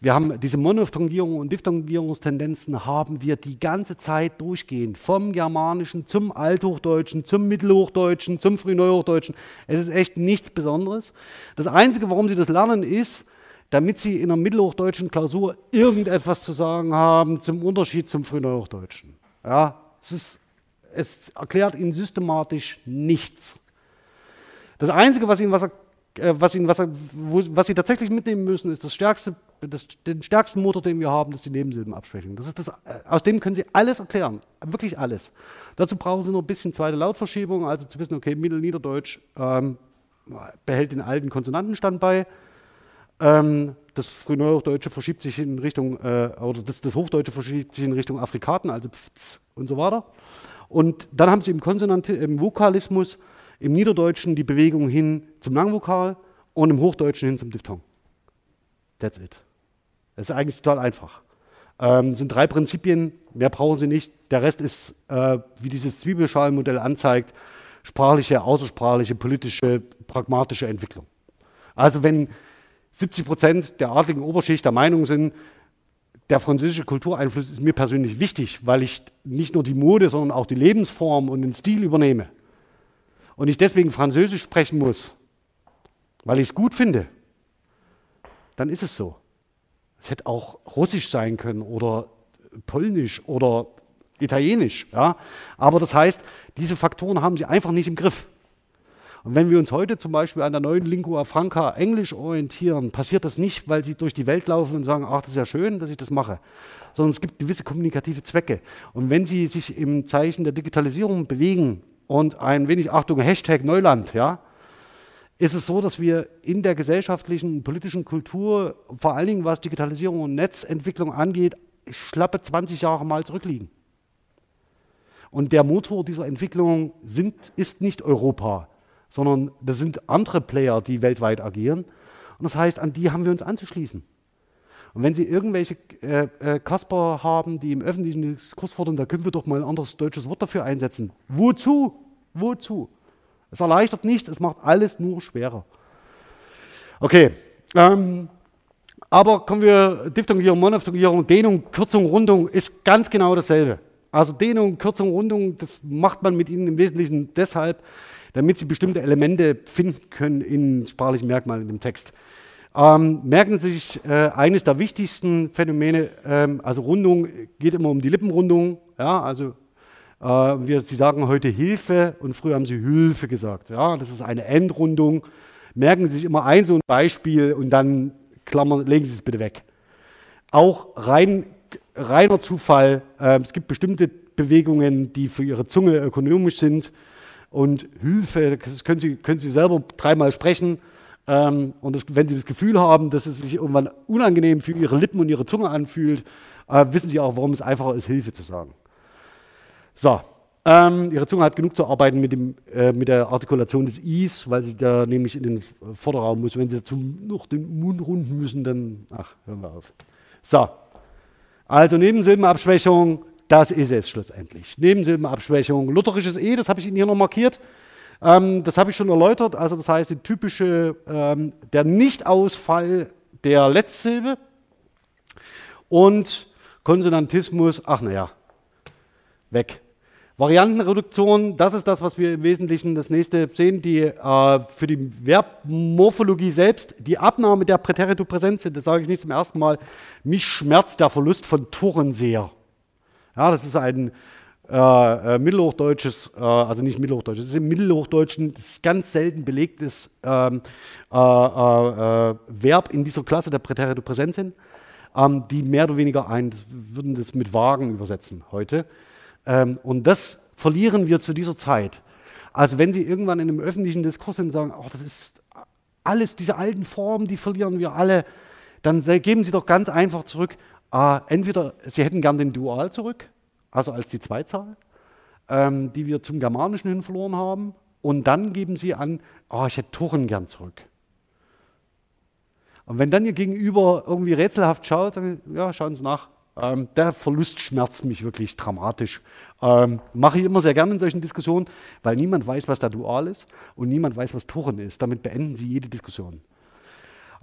wir haben diese Monophthongierung und Diphthongierungstendenzen haben wir die ganze Zeit durchgehend. Vom Germanischen zum Althochdeutschen, zum Mittelhochdeutschen, zum Frühneuhochdeutschen. Es ist echt nichts Besonderes. Das Einzige, warum Sie das lernen, ist, damit Sie in der mittelhochdeutschen Klausur irgendetwas zu sagen haben zum Unterschied zum Frühneuhochdeutschen. Ja, es, ist, es erklärt Ihnen systematisch nichts. Das Einzige, was Ihnen was, äh, was, Ihnen was, was Sie tatsächlich mitnehmen müssen, ist das stärkste, das, den stärksten Motor, den wir haben, das ist die Nebensilbenabschwächung. Das ist das, äh, aus dem können Sie alles erklären, wirklich alles. Dazu brauchen Sie noch ein bisschen zweite Lautverschiebung, also zu wissen, okay, Mittelniederdeutsch ähm, behält den alten Konsonantenstand bei. Ähm, das Frühneuhochdeutsche verschiebt sich in Richtung, äh, oder das, das, Hochdeutsche verschiebt sich in Richtung Afrikaten, also Pfz und so weiter. Und dann haben Sie im, Konsonant im Vokalismus im Niederdeutschen die Bewegung hin zum Langvokal und im Hochdeutschen hin zum Diphthong. That's it. Das ist eigentlich total einfach. Ähm, sind drei Prinzipien, mehr brauchen Sie nicht. Der Rest ist, äh, wie dieses Zwiebelschalenmodell anzeigt, sprachliche, außersprachliche, politische, pragmatische Entwicklung. Also wenn 70 Prozent der adligen Oberschicht der Meinung sind, der französische Kultureinfluss ist mir persönlich wichtig, weil ich nicht nur die Mode, sondern auch die Lebensform und den Stil übernehme. Und ich deswegen Französisch sprechen muss, weil ich es gut finde, dann ist es so. Es hätte auch Russisch sein können oder Polnisch oder Italienisch. Ja? Aber das heißt, diese Faktoren haben sie einfach nicht im Griff. Und wenn wir uns heute zum Beispiel an der neuen Lingua Franca Englisch orientieren, passiert das nicht, weil sie durch die Welt laufen und sagen, ach, das ist ja schön, dass ich das mache, sondern es gibt gewisse kommunikative Zwecke. Und wenn sie sich im Zeichen der Digitalisierung bewegen und ein wenig Achtung, Hashtag Neuland, ja, ist es so, dass wir in der gesellschaftlichen politischen Kultur, vor allen Dingen was Digitalisierung und Netzentwicklung angeht, schlappe 20 Jahre mal zurückliegen. Und der Motor dieser Entwicklung sind, ist nicht Europa, sondern das sind andere Player, die weltweit agieren. Und das heißt, an die haben wir uns anzuschließen. Und wenn Sie irgendwelche äh, äh, Kasper haben, die im öffentlichen Diskurs fordern, da können wir doch mal ein anderes deutsches Wort dafür einsetzen. Wozu? Wozu? Es erleichtert nicht, es macht alles nur schwerer. Okay, ähm, aber kommen wir, Diphthongierung, Monophthongierung, Dehnung, Kürzung, Rundung ist ganz genau dasselbe. Also Dehnung, Kürzung, Rundung, das macht man mit ihnen im Wesentlichen deshalb, damit sie bestimmte Elemente finden können in sprachlichen Merkmalen dem Text. Ähm, merken Sie sich äh, eines der wichtigsten Phänomene, ähm, also Rundung geht immer um die Lippenrundung. Ja, also äh, wir, Sie sagen heute Hilfe und früher haben Sie Hilfe gesagt. Ja, das ist eine Endrundung. Merken Sie sich immer ein so ein Beispiel und dann klammern, legen Sie es bitte weg. Auch rein, reiner Zufall. Äh, es gibt bestimmte Bewegungen, die für Ihre Zunge ökonomisch sind und Hilfe, das können Sie, können Sie selber dreimal sprechen. Ähm, und das, wenn Sie das Gefühl haben, dass es sich irgendwann unangenehm für Ihre Lippen und Ihre Zunge anfühlt, äh, wissen Sie auch, warum es einfacher ist, Hilfe zu sagen. So, ähm, Ihre Zunge hat genug zu arbeiten mit, dem, äh, mit der Artikulation des Is, weil sie da nämlich in den Vorderraum muss. Wenn Sie dazu noch den Mund runden müssen, dann, ach, hören wir auf. So, also Nebensilbenabschwächung, das ist es schlussendlich. Nebensilbenabschwächung, lutherisches E, das habe ich Ihnen hier noch markiert. Ähm, das habe ich schon erläutert. Also das heißt, die typische, ähm, der Nichtausfall der Letztsilbe und Konsonantismus, ach naja, weg. Variantenreduktion, das ist das, was wir im Wesentlichen das nächste sehen, die äh, für die Verbmorphologie selbst die Abnahme der sind. Das sage ich nicht zum ersten Mal. Mich schmerzt der Verlust von Toren sehr. Ja, das ist ein, äh, äh, mittelhochdeutsches, äh, also nicht mittelhochdeutsch, es ist im Mittelhochdeutschen das ganz selten belegtes ähm, äh, äh, Verb in dieser Klasse der Präterite präsent sind, ähm, die mehr oder weniger ein, würden das mit Wagen übersetzen heute. Ähm, und das verlieren wir zu dieser Zeit. Also wenn Sie irgendwann in einem öffentlichen Diskurs sind und sagen, oh, das ist alles, diese alten Formen, die verlieren wir alle, dann geben Sie doch ganz einfach zurück, äh, entweder Sie hätten gern den Dual zurück, also als die Zweizahl, ähm, die wir zum Germanischen hin verloren haben, und dann geben Sie an, oh, ich hätte Tuchen gern zurück. Und wenn dann Ihr Gegenüber irgendwie rätselhaft schaut, dann ja, schauen Sie nach, ähm, der Verlust schmerzt mich wirklich dramatisch. Ähm, mache ich immer sehr gerne in solchen Diskussionen, weil niemand weiß, was da Dual ist und niemand weiß, was Tuchen ist. Damit beenden Sie jede Diskussion.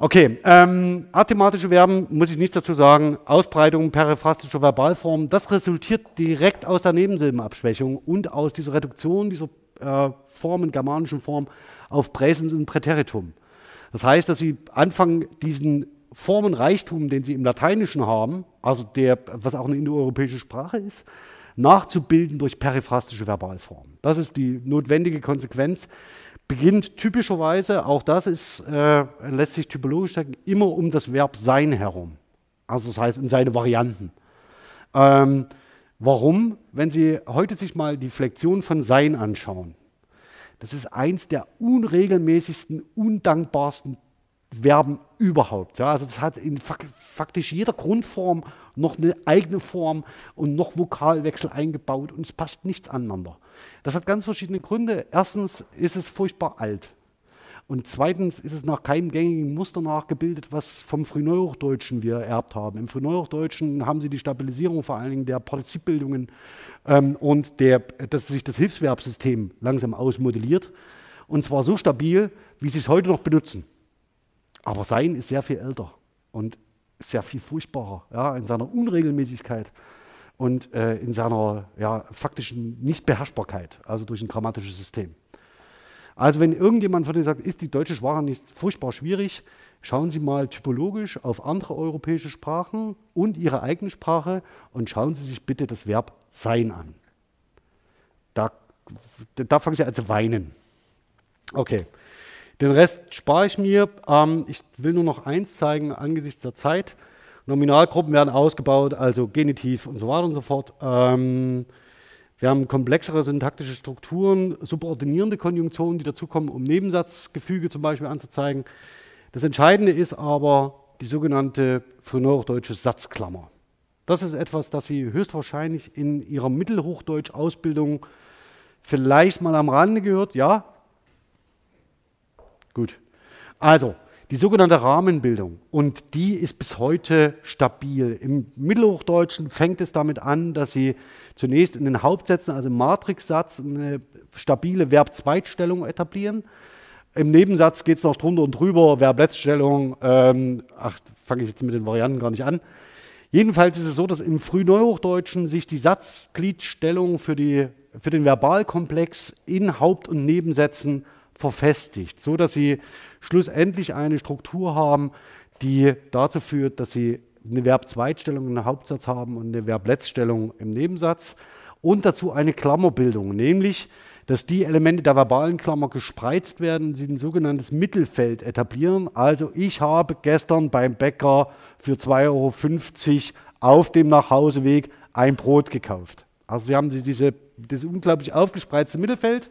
Okay, ähm, athematische Verben, muss ich nichts dazu sagen. Ausbreitung periphrastischer Verbalformen, das resultiert direkt aus der Nebensilbenabschwächung und aus dieser Reduktion dieser äh, Formen, germanischen Formen, auf Präsens und Präteritum. Das heißt, dass Sie anfangen, diesen Formenreichtum, den Sie im Lateinischen haben, also der, was auch eine indoeuropäische Sprache ist, nachzubilden durch periphrastische Verbalformen. Das ist die notwendige Konsequenz beginnt typischerweise, auch das ist, äh, lässt sich typologisch sagen, immer um das Verb sein herum. Also das heißt, um seine Varianten. Ähm, warum? Wenn Sie heute sich mal die Flexion von sein anschauen, das ist eins der unregelmäßigsten, undankbarsten Verben überhaupt. Ja, also das hat in faktisch jeder Grundform noch eine eigene Form und noch Vokalwechsel eingebaut und es passt nichts aneinander. Das hat ganz verschiedene Gründe. Erstens ist es furchtbar alt. Und zweitens ist es nach keinem gängigen Muster nachgebildet, was vom Frühneuhochdeutschen wir ererbt haben. Im Frühneuhochdeutschen haben sie die Stabilisierung vor allen Dingen der Partizipbildungen ähm, und der, dass sich das Hilfsverbsystem langsam ausmodelliert. Und zwar so stabil, wie sie es heute noch benutzen. Aber sein ist sehr viel älter und sehr viel furchtbarer ja, in seiner Unregelmäßigkeit und äh, in seiner ja, faktischen Nichtbeherrschbarkeit, also durch ein grammatisches System. Also wenn irgendjemand von Ihnen sagt, ist die deutsche Sprache nicht furchtbar schwierig, schauen Sie mal typologisch auf andere europäische Sprachen und Ihre eigene Sprache und schauen Sie sich bitte das Verb sein an. Da, da fangen Sie an zu weinen. Okay. Den Rest spare ich mir. Ähm, ich will nur noch eins zeigen angesichts der Zeit. Nominalgruppen werden ausgebaut, also Genitiv und so weiter und so fort. Ähm, wir haben komplexere syntaktische Strukturen, subordinierende Konjunktionen, die dazukommen, um Nebensatzgefüge zum Beispiel anzuzeigen. Das Entscheidende ist aber die sogenannte frühneuhochdeutsche Satzklammer. Das ist etwas, das Sie höchstwahrscheinlich in Ihrer Mittelhochdeutsch-Ausbildung vielleicht mal am Rande gehört. Ja, Gut. Also, die sogenannte Rahmenbildung. Und die ist bis heute stabil. Im Mittelhochdeutschen fängt es damit an, dass Sie zunächst in den Hauptsätzen, also im Matrixsatz, eine stabile Verb-Zweitstellung etablieren. Im Nebensatz geht es noch drunter und drüber, Verb-Letztstellung. Ähm, ach, fange ich jetzt mit den Varianten gar nicht an. Jedenfalls ist es so, dass im Frühneuhochdeutschen sich die Satzgliedstellung für, die, für den Verbalkomplex in Haupt- und Nebensätzen verfestigt, so dass sie schlussendlich eine Struktur haben, die dazu führt, dass sie eine Verbzweitstellung im Hauptsatz haben und eine Verbletzstellung im Nebensatz und dazu eine Klammerbildung, nämlich dass die Elemente der verbalen Klammer gespreizt werden, sie ein sogenanntes Mittelfeld etablieren. Also ich habe gestern beim Bäcker für 2,50 Euro auf dem Nachhauseweg ein Brot gekauft. Also Sie haben diese, das unglaublich aufgespreizte Mittelfeld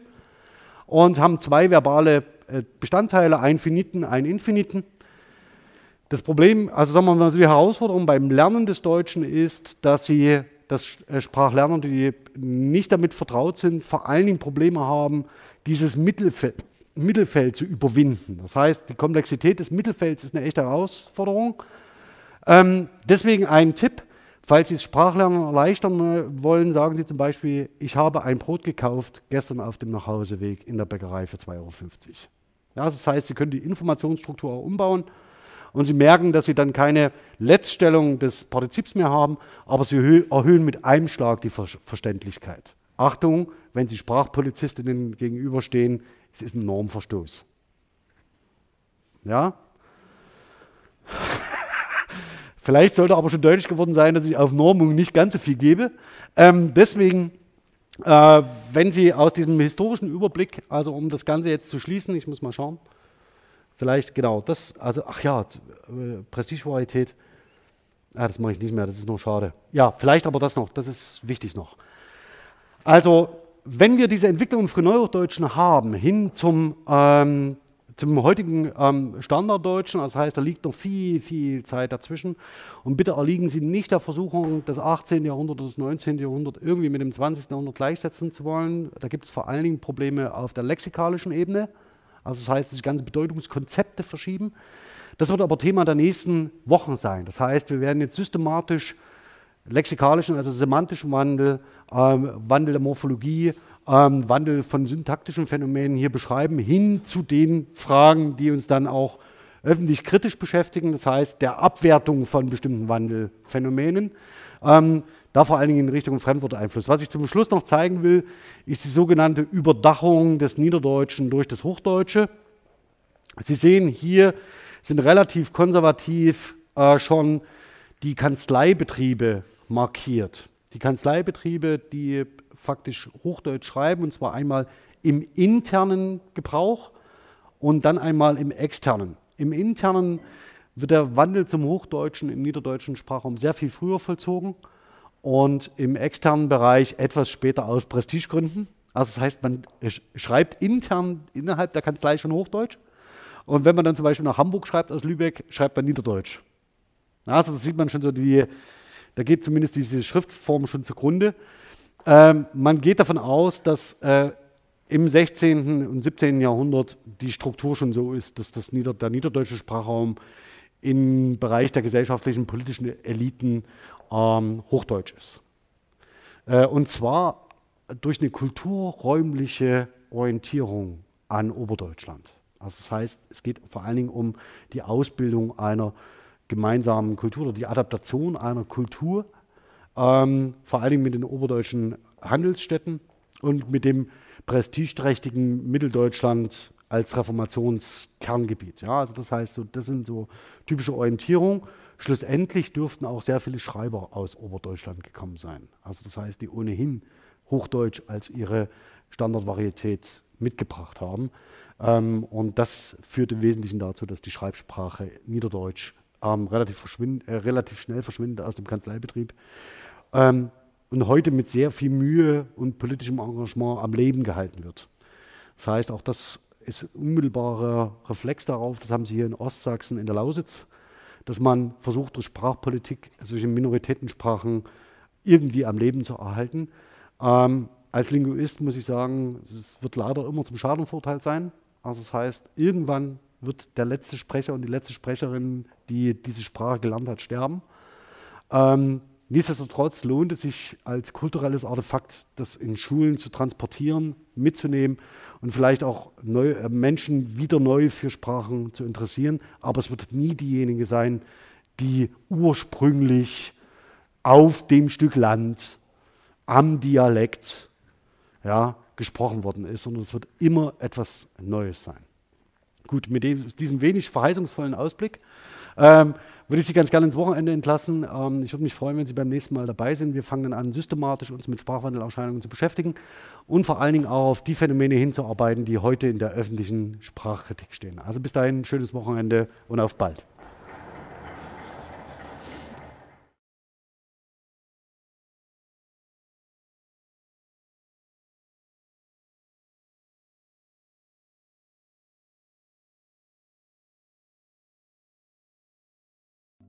und haben zwei verbale äh, Bestandteile, einen finiten, einen infiniten. Das Problem, also sagen wir mal, die Herausforderung beim Lernen des Deutschen ist, dass sie, dass äh, Sprachlerner, die nicht damit vertraut sind, vor allen Dingen Probleme haben, dieses Mittelfeld, Mittelfeld zu überwinden. Das heißt, die Komplexität des Mittelfelds ist eine echte Herausforderung. Ähm, deswegen ein Tipp, Falls Sie das Sprachlernen erleichtern wollen, sagen Sie zum Beispiel, ich habe ein Brot gekauft gestern auf dem Nachhauseweg in der Bäckerei für 2,50 Euro. Ja, das heißt, Sie können die Informationsstruktur auch umbauen und Sie merken, dass Sie dann keine Letztstellung des Partizips mehr haben, aber Sie erhöhen mit einem Schlag die Ver Verständlichkeit. Achtung, wenn Sie Sprachpolizistinnen gegenüberstehen, es ist ein Normverstoß. Ja? Vielleicht sollte aber schon deutlich geworden sein, dass ich auf Normung nicht ganz so viel gebe. Ähm, deswegen Äh, wenn Sie aus diesem historischen Überblick, also um das Ganze jetzt zu schließen, ich muss mal schauen, vielleicht genau das, also ach ja, äh, Prestigequalität, ah, das mache ich nicht mehr, das ist nur schade. Ja, vielleicht aber das noch, das ist wichtig noch. Also, wenn wir diese Entwicklung im Frühneuhochdeutschen haben, hin zum ähm, zum heutigen ähm, Standarddeutschen. Das heißt, da liegt noch viel, viel Zeit dazwischen. Und bitte erliegen Sie nicht der Versuchung, das 18. Jahrhundert oder das 19. Jahrhundert irgendwie mit dem 20. Jahrhundert gleichsetzen zu wollen. Da gibt es vor allen Dingen Probleme auf der lexikalischen Ebene. Also das heißt, dass sich ganze Bedeutungskonzepte verschieben. Das wird aber Thema der nächsten Wochen sein. Das heißt, wir werden jetzt systematisch lexikalischen, also semantischen Wandel, ähm, Wandel der Morphologie, ähm, Wandel von syntaktischen Phänomenen hier beschreiben, hin zu den Fragen, die uns dann auch öffentlich kritisch beschäftigen, das heißt der Abwertung von bestimmten Wandelphänomenen. Ähm, da vor allen Dingen in Richtung Fremdworteinfluss. Was ich zum Schluss noch zeigen will, ist die sogenannte Überdachung des Niederdeutschen durch das Hochdeutsche. Sie sehen hier sind relativ konservativ äh, schon die Kanzleibetriebe markiert. Die Kanzleibetriebe, die faktisch Hochdeutsch schreiben, und zwar einmal im internen Gebrauch und dann einmal im externen. Im internen wird der Wandel zum Hochdeutschen im niederdeutschen Sprachraum sehr viel früher vollzogen und im externen Bereich etwas später aus Prestigegründen. Also das heißt, man schreibt intern innerhalb der Kanzlei schon Hochdeutsch und wenn man dann zum Beispiel nach Hamburg schreibt aus Lübeck, schreibt man Niederdeutsch. Also das sieht man schon so, die, da geht zumindest diese Schriftform schon zugrunde. Ähm, man geht davon aus, dass äh, im 16. und 17. Jahrhundert die Struktur schon so ist, dass das Nieder der niederdeutsche Sprachraum im Bereich der gesellschaftlichen politischen Eliten ähm, Hochdeutsch ist. Äh, und zwar durch eine kulturräumliche Orientierung an Oberdeutschland. Also das heißt, es geht vor allen Dingen um die Ausbildung einer gemeinsamen Kultur oder die Adaptation einer Kultur ähm, vor allem mit den oberdeutschen Handelsstädten und mit dem prestigeträchtigen Mitteldeutschland als Reformationskerngebiet. Ja, also das heißt, so, das sind so typische Orientierungen. Schlussendlich dürften auch sehr viele Schreiber aus Oberdeutschland gekommen sein. Also das heißt, die ohnehin Hochdeutsch als ihre Standardvarietät mitgebracht haben. Ähm, und das führt im Wesentlichen dazu, dass die Schreibsprache Niederdeutsch ähm, relativ, äh, relativ, schnell verschwindet aus dem Kanzleibetrieb ähm, und heute mit sehr viel Mühe und politischem Engagement am Leben gehalten wird. Das heißt, auch das ist ein unmittelbarer Reflex darauf, das haben Sie hier in Ostsachsen in der Lausitz, dass man versucht, durch Sprachpolitik solche Minoritätensprachen irgendwie am Leben zu erhalten. Ähm, als Linguist muss ich sagen, es wird leider immer zum Schadenvorteil sein. Also das heißt, irgendwann wird der letzte Sprecher und die letzte Sprecherin, die diese Sprache gelernt hat, sterben. Ähm, Nichtsdestotrotz lohnt es sich als kulturelles Artefakt, das in Schulen zu transportieren, mitzunehmen und vielleicht auch neu, äh, Menschen wieder neu für Sprachen zu interessieren. Aber es wird nie diejenige sein, die ursprünglich auf dem Stück Land am Dialekt ja, gesprochen worden ist, sondern es wird immer etwas Neues sein. Gut, mit diesem wenig verheißungsvollen Ausblick ähm, würde ich Sie ganz gerne ins Wochenende entlassen. Ähm, ich würde mich freuen, wenn Sie beim nächsten Mal dabei sind. Wir fangen dann an, systematisch uns mit Sprachwandelausscheidungen zu beschäftigen und vor allen Dingen auch auf die Phänomene hinzuarbeiten, die heute in der öffentlichen Sprachkritik stehen. Also bis dahin, schönes Wochenende und auf bald.